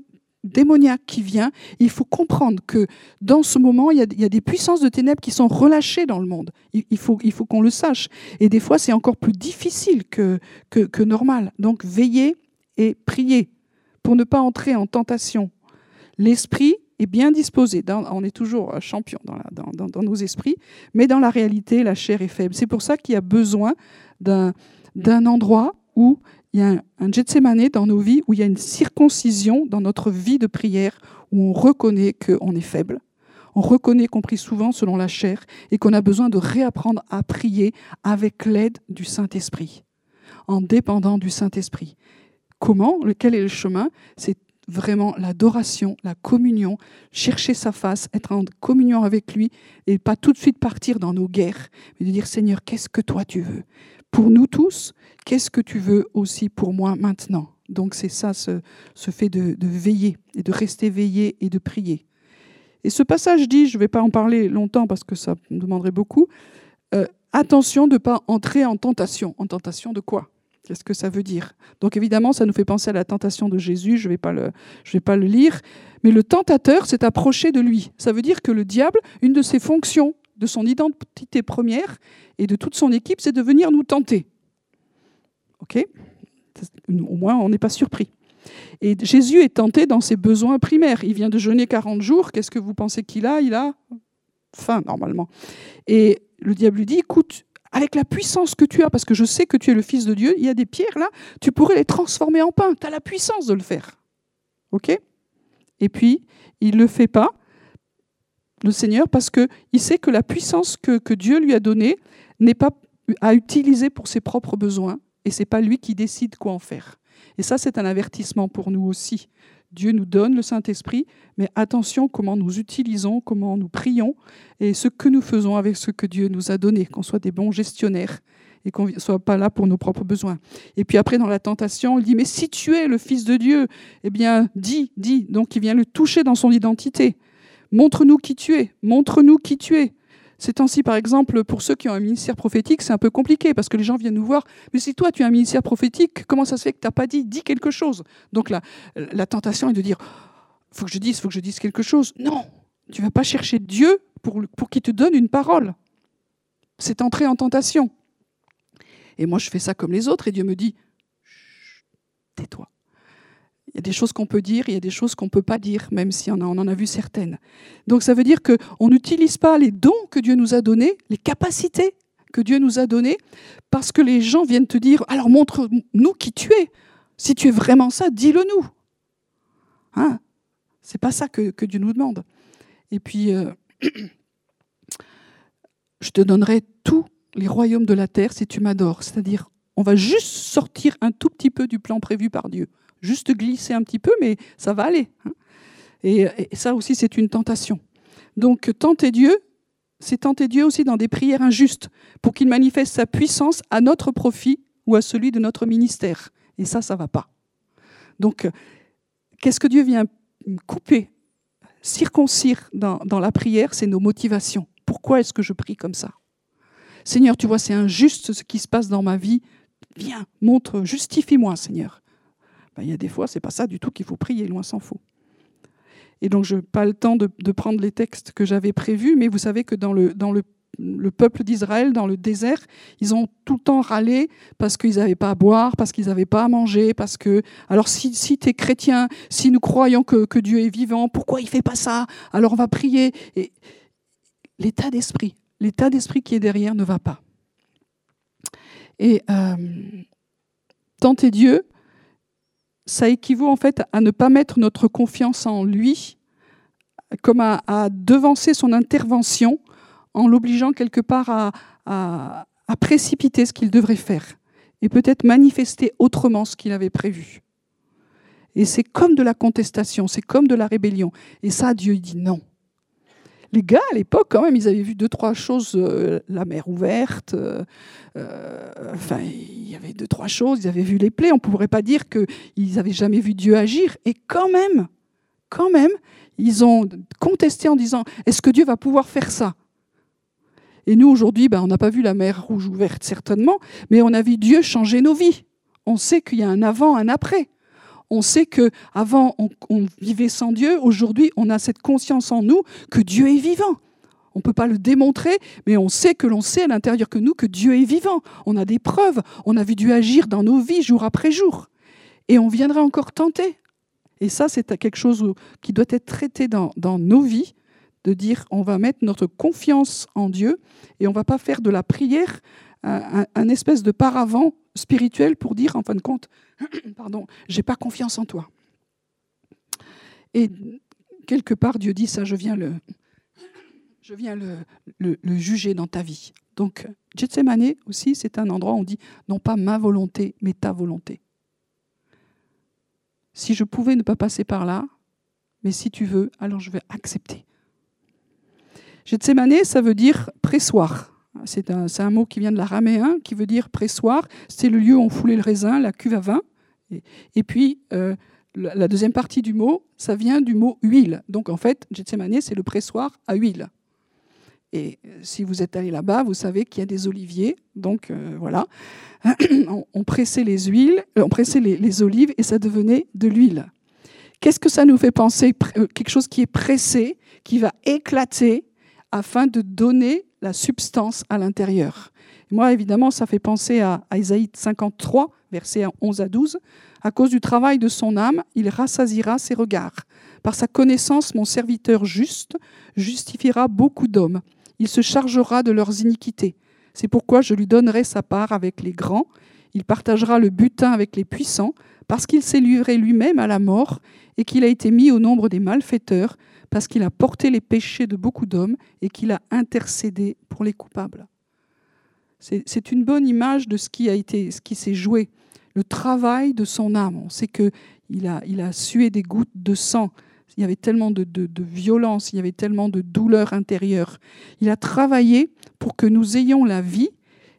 démoniaque qui vient. Il faut comprendre que dans ce moment, il y, a, des puissances de ténèbres qui sont relâchées dans le monde. Il, faut, il faut qu'on le sache. Et des fois, c'est encore plus difficile que, que, que, normal. Donc, veillez et priez pour ne pas entrer en tentation. L'esprit est bien disposé. on est toujours champion dans, nos esprits, mais dans la réalité, la chair est faible. C'est pour ça qu'il y a besoin d'un d'un endroit où il y a un, un Gethsemane dans nos vies, où il y a une circoncision dans notre vie de prière, où on reconnaît qu'on est faible. On reconnaît qu'on prie souvent selon la chair et qu'on a besoin de réapprendre à prier avec l'aide du Saint-Esprit, en dépendant du Saint-Esprit. Comment Quel est le chemin C'est vraiment l'adoration, la communion, chercher sa face, être en communion avec lui et pas tout de suite partir dans nos guerres, mais de dire Seigneur, qu'est-ce que toi tu veux? Pour nous tous, qu'est-ce que tu veux aussi pour moi maintenant? Donc c'est ça, ce, fait de, veiller et de rester veillé et de prier. Et ce passage dit, je ne vais pas en parler longtemps parce que ça me demanderait beaucoup, euh, attention de ne pas entrer en tentation. En tentation de quoi? Qu'est-ce que ça veut dire Donc évidemment, ça nous fait penser à la tentation de Jésus, je ne vais, pas le, vais pas le lire, mais le tentateur s'est approché de lui. Ça veut dire que le diable, une de ses fonctions, de son identité première et de toute son équipe, c'est de venir nous tenter. OK? Au moins, on n'est pas surpris. Et Jésus est tenté dans ses besoins primaires. Il vient de jeûner 40 jours. Qu'est-ce que vous pensez qu'il a? Il a faim, normalement. Et le diable lui dit, écoute, avec la puissance que tu as, parce que je sais que tu es le Fils de Dieu, il y a des pierres là, tu pourrais les transformer en pain. Tu as la puissance de le faire. OK? Et puis, il ne le fait pas, le Seigneur, parce qu'il sait que la puissance que, que Dieu lui a donnée n'est pas à utiliser pour ses propres besoins, et c'est pas lui qui décide quoi en faire. Et ça, c'est un avertissement pour nous aussi. Dieu nous donne le Saint-Esprit, mais attention comment nous utilisons, comment nous prions et ce que nous faisons avec ce que Dieu nous a donné, qu'on soit des bons gestionnaires et qu'on ne soit pas là pour nos propres besoins. Et puis après, dans la tentation, il dit, mais si tu es le Fils de Dieu, eh bien, dis, dis. Donc il vient le toucher dans son identité. Montre-nous qui tu es, montre-nous qui tu es. Ces temps-ci, par exemple, pour ceux qui ont un ministère prophétique, c'est un peu compliqué parce que les gens viennent nous voir. Mais si toi, tu as un ministère prophétique, comment ça se fait que tu n'as pas dit Dis quelque chose? Donc la, la tentation est de dire faut que je dise, faut que je dise quelque chose. Non, tu vas pas chercher Dieu pour, pour qu'il te donne une parole. C'est entrer en tentation. Et moi, je fais ça comme les autres et Dieu me dit tais-toi. Il y a des choses qu'on peut dire, il y a des choses qu'on ne peut pas dire, même si on, en a vu certaines. Donc ça veut dire qu'on n'utilise pas les dons que Dieu nous a donnés, les capacités que Dieu nous a données, parce que les gens viennent te dire, alors montre-nous qui tu es. Si tu es vraiment ça, dis-le nous. Hein? C'est pas ça que, Dieu nous demande. Et puis, euh, je te donnerai tous les royaumes de la terre si tu m'adores. C'est-à-dire, on va juste sortir un tout petit peu du plan prévu par Dieu juste glisser un petit peu, mais ça va aller. Hein. Et, ça aussi, c'est une tentation. Donc, tenter Dieu, c'est tenter Dieu aussi dans des prières injustes, pour qu'il manifeste sa puissance à notre profit ou à celui de notre ministère. Et ça, ça ne va pas. Donc, qu'est-ce que Dieu vient couper, circoncire dans, dans la prière C'est nos motivations. Pourquoi est-ce que je prie comme ça? Seigneur, tu vois, c'est injuste ce qui se passe dans ma vie. Viens, montre, justifie-moi, Seigneur. Ben, il y a des fois, c'est pas ça du tout qu'il faut prier, loin s'en faut. Et donc, je n'ai pas le temps de, prendre les textes que j'avais prévus, mais vous savez que dans le, dans le, le peuple d'Israël, dans le désert, ils ont tout le temps râlé parce qu'ils n'avaient pas à boire, parce qu'ils n'avaient pas à manger, parce que... Alors, si, si tu es chrétien, si nous croyons que, que, Dieu est vivant, pourquoi il fait pas ça? Alors, on va prier. Et l'état d'esprit, l'état d'esprit qui est derrière ne va pas. Et euh, tenter Dieu, ça équivaut en fait à ne pas mettre notre confiance en lui, comme à, devancer son intervention en l'obligeant quelque part à, précipiter ce qu'il devrait faire et peut-être manifester autrement ce qu'il avait prévu. Et c'est comme de la contestation, c'est comme de la rébellion. Et ça, Dieu dit non les gars, à l'époque, quand même, ils avaient vu deux, trois choses, euh, la mer ouverte, euh, euh, enfin, il y avait deux, trois choses, ils avaient vu les plaies, on ne pourrait pas dire qu'ils n'avaient jamais vu Dieu agir, et quand même, quand même, ils ont contesté en disant, est-ce que Dieu va pouvoir faire ça? Et nous, aujourd'hui, ben, on n'a pas vu la mer rouge ouverte, certainement, mais on a vu Dieu changer nos vies. On sait qu'il y a un avant, un après. On sait que avant on, vivait sans Dieu, aujourd'hui on a cette conscience en nous que Dieu est vivant. On ne peut pas le démontrer, mais on sait que l'on sait à l'intérieur que nous que Dieu est vivant. On a des preuves, on a vu Dieu agir dans nos vies jour après jour. Et on viendra encore tenter. Et ça, c'est quelque chose qui doit être traité dans, nos vies, de dire on va mettre notre confiance en Dieu et on ne va pas faire de la prière un espèce de paravent spirituel pour dire, en fin de compte, pardon, j'ai pas confiance en toi. Et quelque part, Dieu dit ça, je viens le, je viens le, le, juger dans ta vie. Donc, Gethsemane aussi, c'est un endroit où on dit non pas ma volonté, mais ta volonté. si je pouvais ne pas passer par là, mais si tu veux, alors je vais accepter. Gethsemane, ça veut dire pressoir. C'est un, un, mot qui vient de l'araméen, qui veut dire pressoir. C'est le lieu où on foulait le raisin, la cuve à vin. Et, puis, euh, la deuxième partie du mot, ça vient du mot huile. Donc en fait, Gethsemane, c'est le pressoir à huile. Et euh, si vous êtes allé là-bas, vous savez qu'il y a des oliviers. Donc euh, voilà, on, pressait les huiles, on pressait les olives et ça devenait de l'huile. Qu'est-ce que ça nous fait penser? Quelque chose qui est pressé, qui va éclater afin de donner la substance à l'intérieur. Moi, évidemment, ça fait penser à, Isaïe 53, versets 11 à 12. À cause du travail de son âme, il rassasira ses regards. Par sa connaissance, mon serviteur juste justifiera beaucoup d'hommes. Il se chargera de leurs iniquités. C'est pourquoi je lui donnerai sa part avec les grands. Il partagera le butin avec les puissants, parce qu'il s'est livré lui-même à la mort et qu'il a été mis au nombre des malfaiteurs, parce qu'il a porté les péchés de beaucoup d'hommes et qu'il a intercédé pour les coupables. C'est une bonne image de ce qui a été, ce qui s'est joué, le travail de son âme. On sait que il a, sué des gouttes de sang. Il y avait tellement de, violence, il y avait tellement de douleur intérieure. Il a travaillé pour que nous ayons la vie.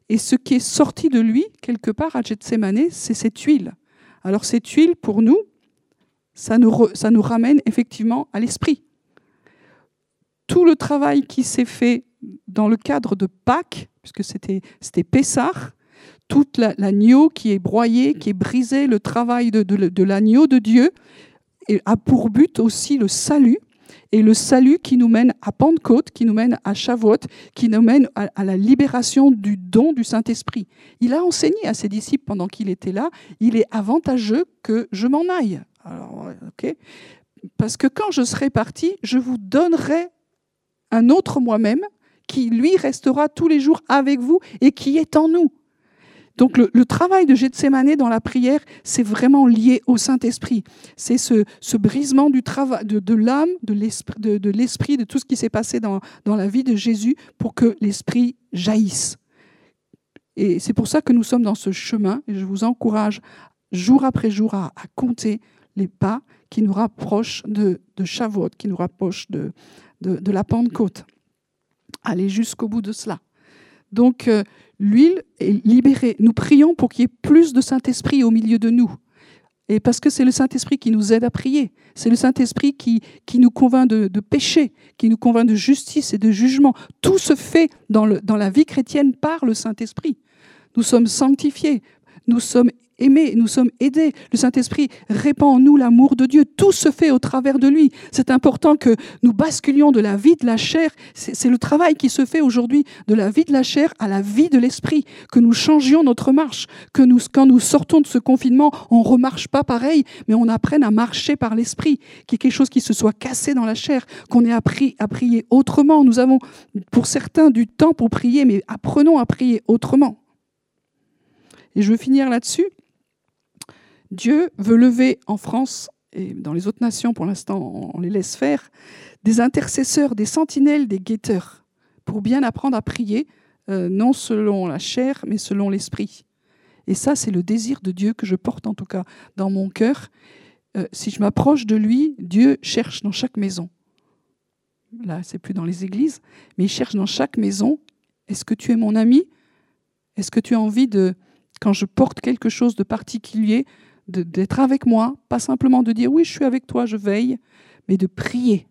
Et ce qui est sorti de lui, quelque part à Gethsemane, c'est cette huile. Alors cette huile, pour nous, ça nous ramène effectivement à l'esprit tout le travail qui s'est fait dans le cadre de Pâques, puisque c'était, c'était Pessah, toute l'agneau qui est broyé, qui est brisé, le travail de, l'agneau de Dieu, a pour but aussi le salut, et le salut qui nous mène à Pentecôte, qui nous mène à Shavuot, qui nous mène à, la libération du don du Saint-Esprit. Il a enseigné à ses disciples pendant qu'il était là, il est avantageux que je m'en aille. Parce que quand je serai parti, je vous donnerai un autre moi-même qui, lui, restera tous les jours avec vous et qui est en nous. Donc le, travail de Gethsemane dans la prière, c'est vraiment lié au Saint-Esprit. C'est ce, brisement du travail, de, l'âme, de l'esprit, de, de tout ce qui s'est passé dans, la vie de Jésus pour que l'Esprit jaillisse. Et c'est pour ça que nous sommes dans ce chemin et je vous encourage jour après jour à, compter les pas qui nous rapprochent de, de qui nous rapprochent de, de, la Pentecôte. Aller jusqu'au bout de cela. Donc, euh, l'huile est libérée. Nous prions pour qu'il y ait plus de Saint-Esprit au milieu de nous. Et parce que c'est le Saint-Esprit qui nous aide à prier. C'est le Saint-Esprit qui, qui nous convainc de, péché, qui nous convainc de justice et de jugement. Tout se fait dans, le, dans la vie chrétienne par le Saint-Esprit. Nous sommes sanctifiés, nous sommes aimés, nous sommes aidés. Le Saint-Esprit répand en nous l'amour de Dieu. Tout se fait au travers de lui. C'est important que nous basculions de la vie de la chair. C'est le travail qui se fait aujourd'hui de la vie de la chair à la vie de l'esprit. Que nous changions notre marche. Que nous, quand nous sortons de ce confinement, on remarche pas pareil, mais on apprenne à marcher par l'esprit. Qu'il y ait quelque chose qui se soit cassé dans la chair. Qu'on ait appris à prier autrement. Nous avons, pour certains, du temps pour prier, mais apprenons à prier autrement. Et je veux finir là-dessus. Dieu veut lever en France et dans les autres nations, pour l'instant, on les laisse faire, des intercesseurs, des sentinelles, des guetteurs, pour bien apprendre à prier, euh, non selon la chair, mais selon l'esprit. Et ça, c'est le désir de Dieu que je porte en tout cas dans mon cœur. Euh, si je m'approche de lui, Dieu cherche dans chaque maison. Là, c'est plus dans les églises, mais il cherche dans chaque maison. Est-ce que tu es mon ami? Est-ce que tu as envie de, quand je porte quelque chose de particulier, d'être avec moi, pas simplement de dire oui, je suis avec toi, je veille, mais de prier.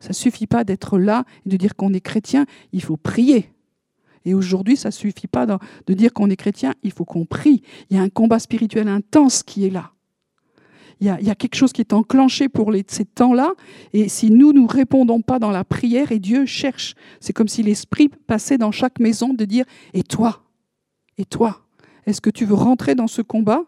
Ça ne suffit pas d'être là et de dire qu'on est chrétien, il faut prier. Et aujourd'hui, ça ne suffit pas de dire qu'on est chrétien, il faut qu'on prie. Il y a un combat spirituel intense qui est là. Il y a, quelque chose qui est enclenché pour ces temps-là. Et si nous ne répondons pas dans la prière, et Dieu cherche, c'est comme si l'Esprit passait dans chaque maison de dire, et toi? Et toi? Est-ce que tu veux rentrer dans ce combat?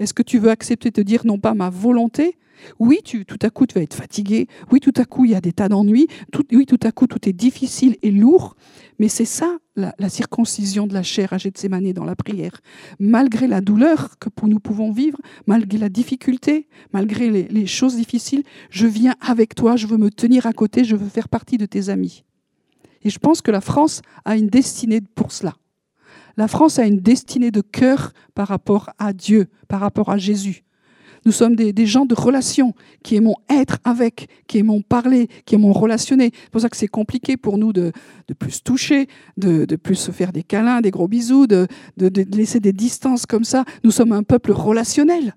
Est-ce que tu veux accepter de dire non pas ma volonté? Oui, tu, tout à coup tu vas être fatigué. Oui, tout à coup il y a des tas d'ennuis. oui, tout à coup tout est difficile et lourd. Mais c'est ça la, circoncision de la chair à Gethsemane dans la prière. Malgré la douleur que nous pouvons vivre, malgré la difficulté, malgré les choses difficiles, je viens avec toi, je veux me tenir à côté, je veux faire partie de tes amis. Et je pense que la France a une destinée pour cela. La France a une destinée de cœur par rapport à Dieu, par rapport à Jésus. Nous sommes des, gens de relation, qui aimons être avec, qui aimons parler, qui aimons relationner. C'est pour ça que c'est compliqué pour nous de, plus toucher, de, plus se faire des câlins, des gros bisous, de, laisser des distances comme ça. Nous sommes un peuple relationnel.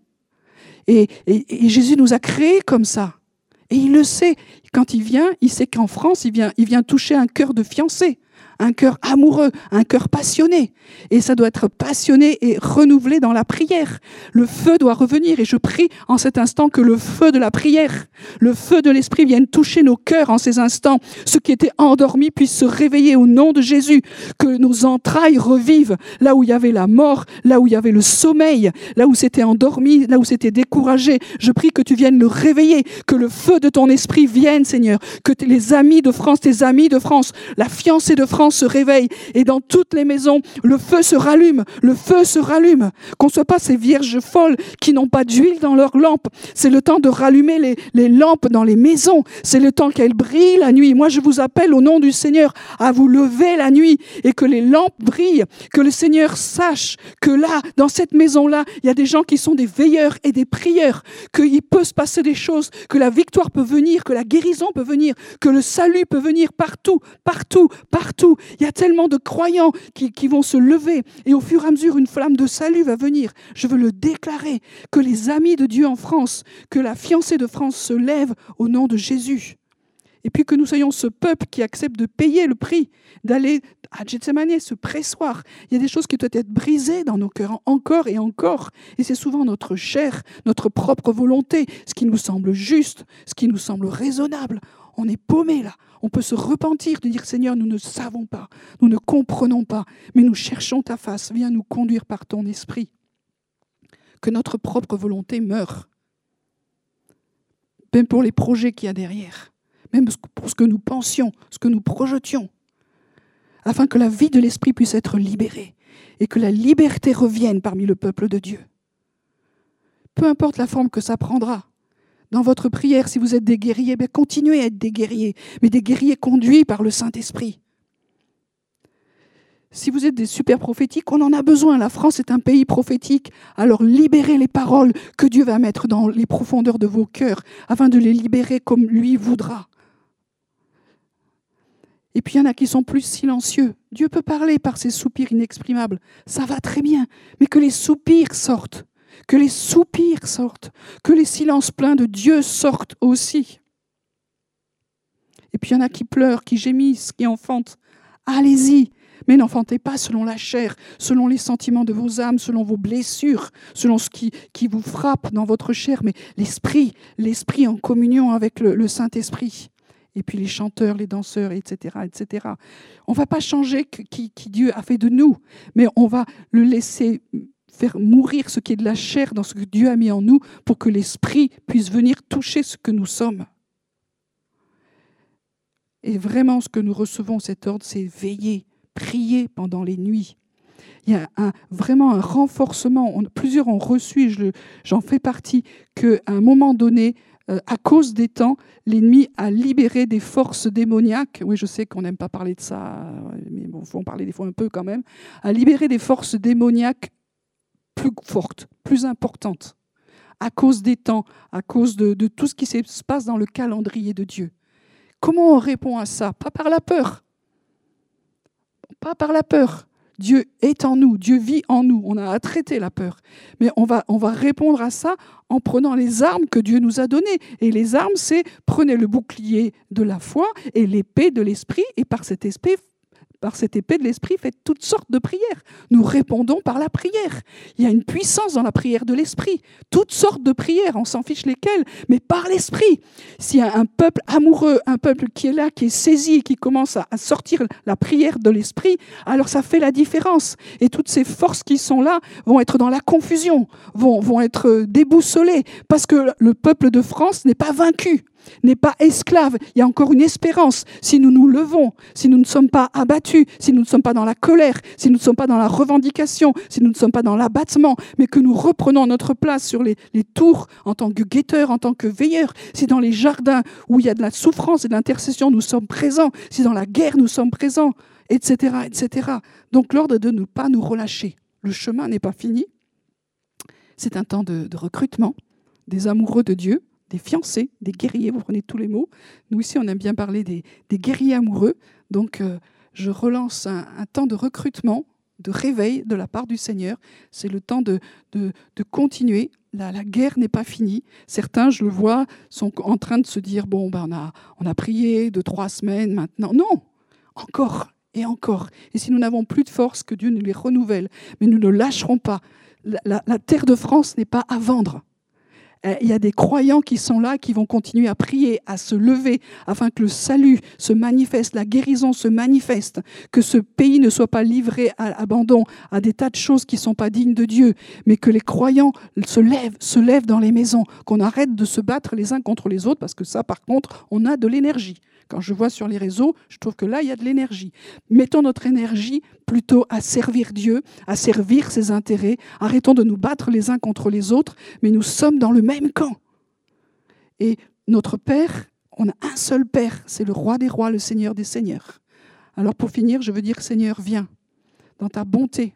Et, et Jésus nous a créés comme ça. Et il le sait. Quand il vient, il sait qu'en France, il vient, il vient toucher un cœur de fiancé un cœur amoureux, un cœur passionné. Et ça doit être passionné et renouvelé dans la prière. Le feu doit revenir et je prie en cet instant que le feu de la prière, le feu de l'Esprit vienne toucher nos cœurs en ces instants. Ceux qui étaient endormis puissent se réveiller au nom de Jésus, que nos entrailles revivent là où il y avait la mort, là où il y avait le sommeil, là où c'était endormi, là où c'était découragé. Je prie que tu viennes le réveiller, que le feu de ton esprit vienne, Seigneur, que les amis de France, tes amis de France, la fiancée de France, se réveille et dans toutes les maisons, le feu se rallume, le feu se rallume. Qu'on ne soit pas ces vierges folles qui n'ont pas d'huile dans leurs lampes. C'est le temps de rallumer les, lampes dans les maisons. C'est le temps qu'elles brillent la nuit. Moi, je vous appelle au nom du Seigneur à vous lever la nuit et que les lampes brillent, que le Seigneur sache que là, dans cette maison-là, il y a des gens qui sont des veilleurs et des prieurs, qu'il peut se passer des choses, que la victoire peut venir, que la guérison peut venir, que le salut peut venir partout, partout, partout il y a tellement de croyants qui, qui vont se lever et au fur et à mesure, une flamme de salut va venir. Je veux le déclarer, que les amis de Dieu en France, que la fiancée de France se lève au nom de Jésus. Et puis que nous soyons ce peuple qui accepte de payer le prix, d'aller à Gethsemane, ce pressoir. Il y a des choses qui doivent être brisées dans nos cœurs encore et encore. Et c'est souvent notre chair, notre propre volonté, ce qui nous semble juste, ce qui nous semble raisonnable. On est paumé là. On peut se repentir de dire Seigneur, nous ne savons pas, nous ne comprenons pas, mais nous cherchons ta face, viens nous conduire par ton esprit. Que notre propre volonté meure, même pour les projets qu'il y a derrière, même pour ce que nous pensions, ce que nous projetions, afin que la vie de l'esprit puisse être libérée et que la liberté revienne parmi le peuple de Dieu. Peu importe la forme que ça prendra, dans votre prière, si vous êtes des guerriers, continuez à être des guerriers, mais des guerriers conduits par le Saint-Esprit. Si vous êtes des super prophétiques, on en a besoin. La France est un pays prophétique. Alors libérez les paroles que Dieu va mettre dans les profondeurs de vos cœurs, afin de les libérer comme lui voudra. Et puis il y en a qui sont plus silencieux. Dieu peut parler par ses soupirs inexprimables. Ça va très bien. Mais que les soupirs sortent que les soupirs sortent, que les silences pleins de Dieu sortent aussi. Et puis il y en a qui pleurent, qui gémissent, qui enfantent. Allez-y, mais n'enfantez pas selon la chair, selon les sentiments de vos âmes, selon vos blessures, selon ce qui, vous frappe dans votre chair, mais l'esprit, l'esprit en communion avec le, Saint-Esprit. Et puis les chanteurs, les danseurs, etc., etc. On va pas changer qui Dieu a fait de nous, mais on va le laisser faire mourir ce qui est de la chair dans ce que Dieu a mis en nous pour que l'Esprit puisse venir toucher ce que nous sommes. Et vraiment, ce que nous recevons, cet ordre, c'est veiller, prier pendant les nuits. Il y a un, vraiment un renforcement. plusieurs ont reçu, j'en fais partie, qu'à un moment donné, euh, à cause des temps, l'ennemi a libéré des forces démoniaques. Oui, je sais qu'on n'aime pas parler de ça, mais bon, faut en parler des fois un peu quand même. A libéré des forces démoniaques plus forte, plus importante, à cause des temps, à cause de, tout ce qui se passe dans le calendrier de Dieu. Comment on répond à ça? Pas par la peur. Pas par la peur. Dieu est en nous, Dieu vit en nous. On a à traiter la peur. Mais on va, on va répondre à ça en prenant les armes que Dieu nous a données. Et les armes, c'est prenez le bouclier de la foi et l'épée de l'esprit, et par cet esprit, par cette épée de l'esprit, faites toutes sortes de prières. Nous répondons par la prière. Il y a une puissance dans la prière de l'esprit. Toutes sortes de prières, on s'en fiche lesquelles, mais par l'esprit. S'il y a un peuple amoureux, un peuple qui est là, qui est saisi, qui commence à sortir la prière de l'esprit, alors ça fait la différence. Et toutes ces forces qui sont là vont être dans la confusion, vont, vont être déboussolées, parce que le peuple de France n'est pas vaincu n'est pas esclave. Il y a encore une espérance. Si nous nous levons, si nous ne sommes pas abattus, si nous ne sommes pas dans la colère, si nous ne sommes pas dans la revendication, si nous ne sommes pas dans l'abattement, mais que nous reprenons notre place sur les, tours en tant que guetteurs, en tant que veilleurs, si dans les jardins où il y a de la souffrance et de l'intercession, nous sommes présents, si dans la guerre, nous sommes présents, etc., etc. Donc l'ordre de ne pas nous relâcher. Le chemin n'est pas fini. C'est un temps de recrutement, des amoureux de Dieu, des fiancés, des guerriers, vous prenez tous les mots. Nous ici, on aime bien parler des, guerriers amoureux. Donc, euh, je relance un, temps de recrutement, de réveil de la part du Seigneur. C'est le temps de, de, continuer. La, guerre n'est pas finie. Certains, je le vois, sont en train de se dire, bon, ben, on, a, on a prié deux, trois semaines maintenant. Non, encore et encore. Et si nous n'avons plus de force, que Dieu nous les renouvelle. Mais nous ne lâcherons pas. la terre de France n'est pas à vendre. Euh, il y a des croyants qui sont là, qui vont continuer à prier, à se lever, afin que le salut se manifeste, la guérison se manifeste, que ce pays ne soit pas livré à l'abandon, à des tas de choses qui ne sont pas dignes de Dieu, mais que les croyants se lèvent, se lèvent dans les maisons, qu'on arrête de se battre les uns contre les autres, parce que ça, par contre, on a de l'énergie. Quand je vois sur les réseaux, je trouve que là, il y a de l'énergie. Mettons notre énergie plutôt à servir Dieu, à servir ses intérêts. Arrêtons de nous battre les uns contre les autres, mais nous sommes dans le même camp. Et notre Père, on a un seul Père, c'est le roi des rois, le Seigneur des seigneurs. Alors pour finir, je veux dire, Seigneur, viens dans ta bonté,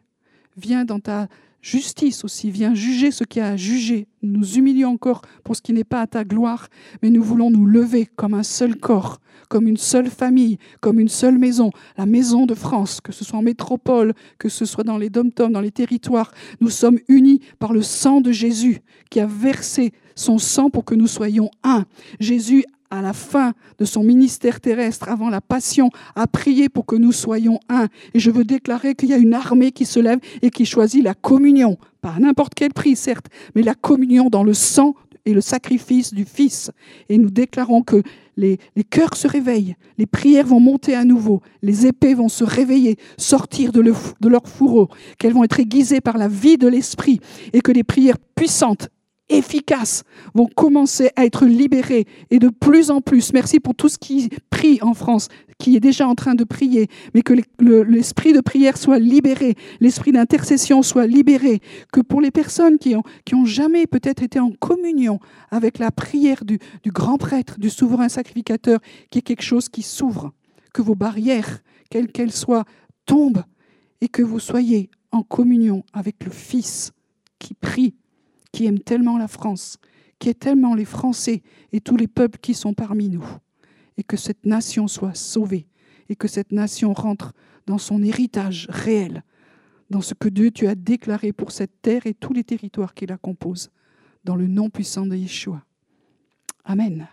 viens dans ta justice aussi, viens juger ce qui a à juger. Nous nous humilions encore pour ce qui n'est pas à ta gloire, mais nous voulons nous lever comme un seul corps, comme une seule famille, comme une seule maison, la maison de France, que ce soit en métropole, que ce soit dans les dom dans les territoires. Nous sommes unis par le sang de Jésus qui a versé son sang pour que nous soyons un. Jésus à la fin de son ministère terrestre, avant la passion, a prié pour que nous soyons un. Et je veux déclarer qu'il y a une armée qui se lève et qui choisit la communion, pas à n'importe quel prix, certes, mais la communion dans le sang et le sacrifice du Fils. Et nous déclarons que les, les, cœurs se réveillent, les prières vont monter à nouveau, les épées vont se réveiller, sortir de, de leur fourreau, qu'elles vont être aiguisées par la vie de l'Esprit, et que les prières puissantes efficaces vont commencer à être libérés et de plus en plus. Merci pour tout ce qui prie en France, qui est déjà en train de prier, mais que l'esprit de prière soit libéré, l'esprit d'intercession soit libéré, que pour les personnes qui ont, qui ont jamais peut-être été en communion avec la prière du, du grand prêtre, du souverain sacrificateur, qui est quelque chose qui s'ouvre, que vos barrières, quelles qu'elles soient, tombent et que vous soyez en communion avec le Fils qui prie qui aime tellement la France, qui est tellement les Français et tous les peuples qui sont parmi nous. Et que cette nation soit sauvée et que cette nation rentre dans son héritage réel, dans ce que Dieu tu as déclaré pour cette terre et tous les territoires qui la composent, dans le nom puissant de Yeshua. Amen.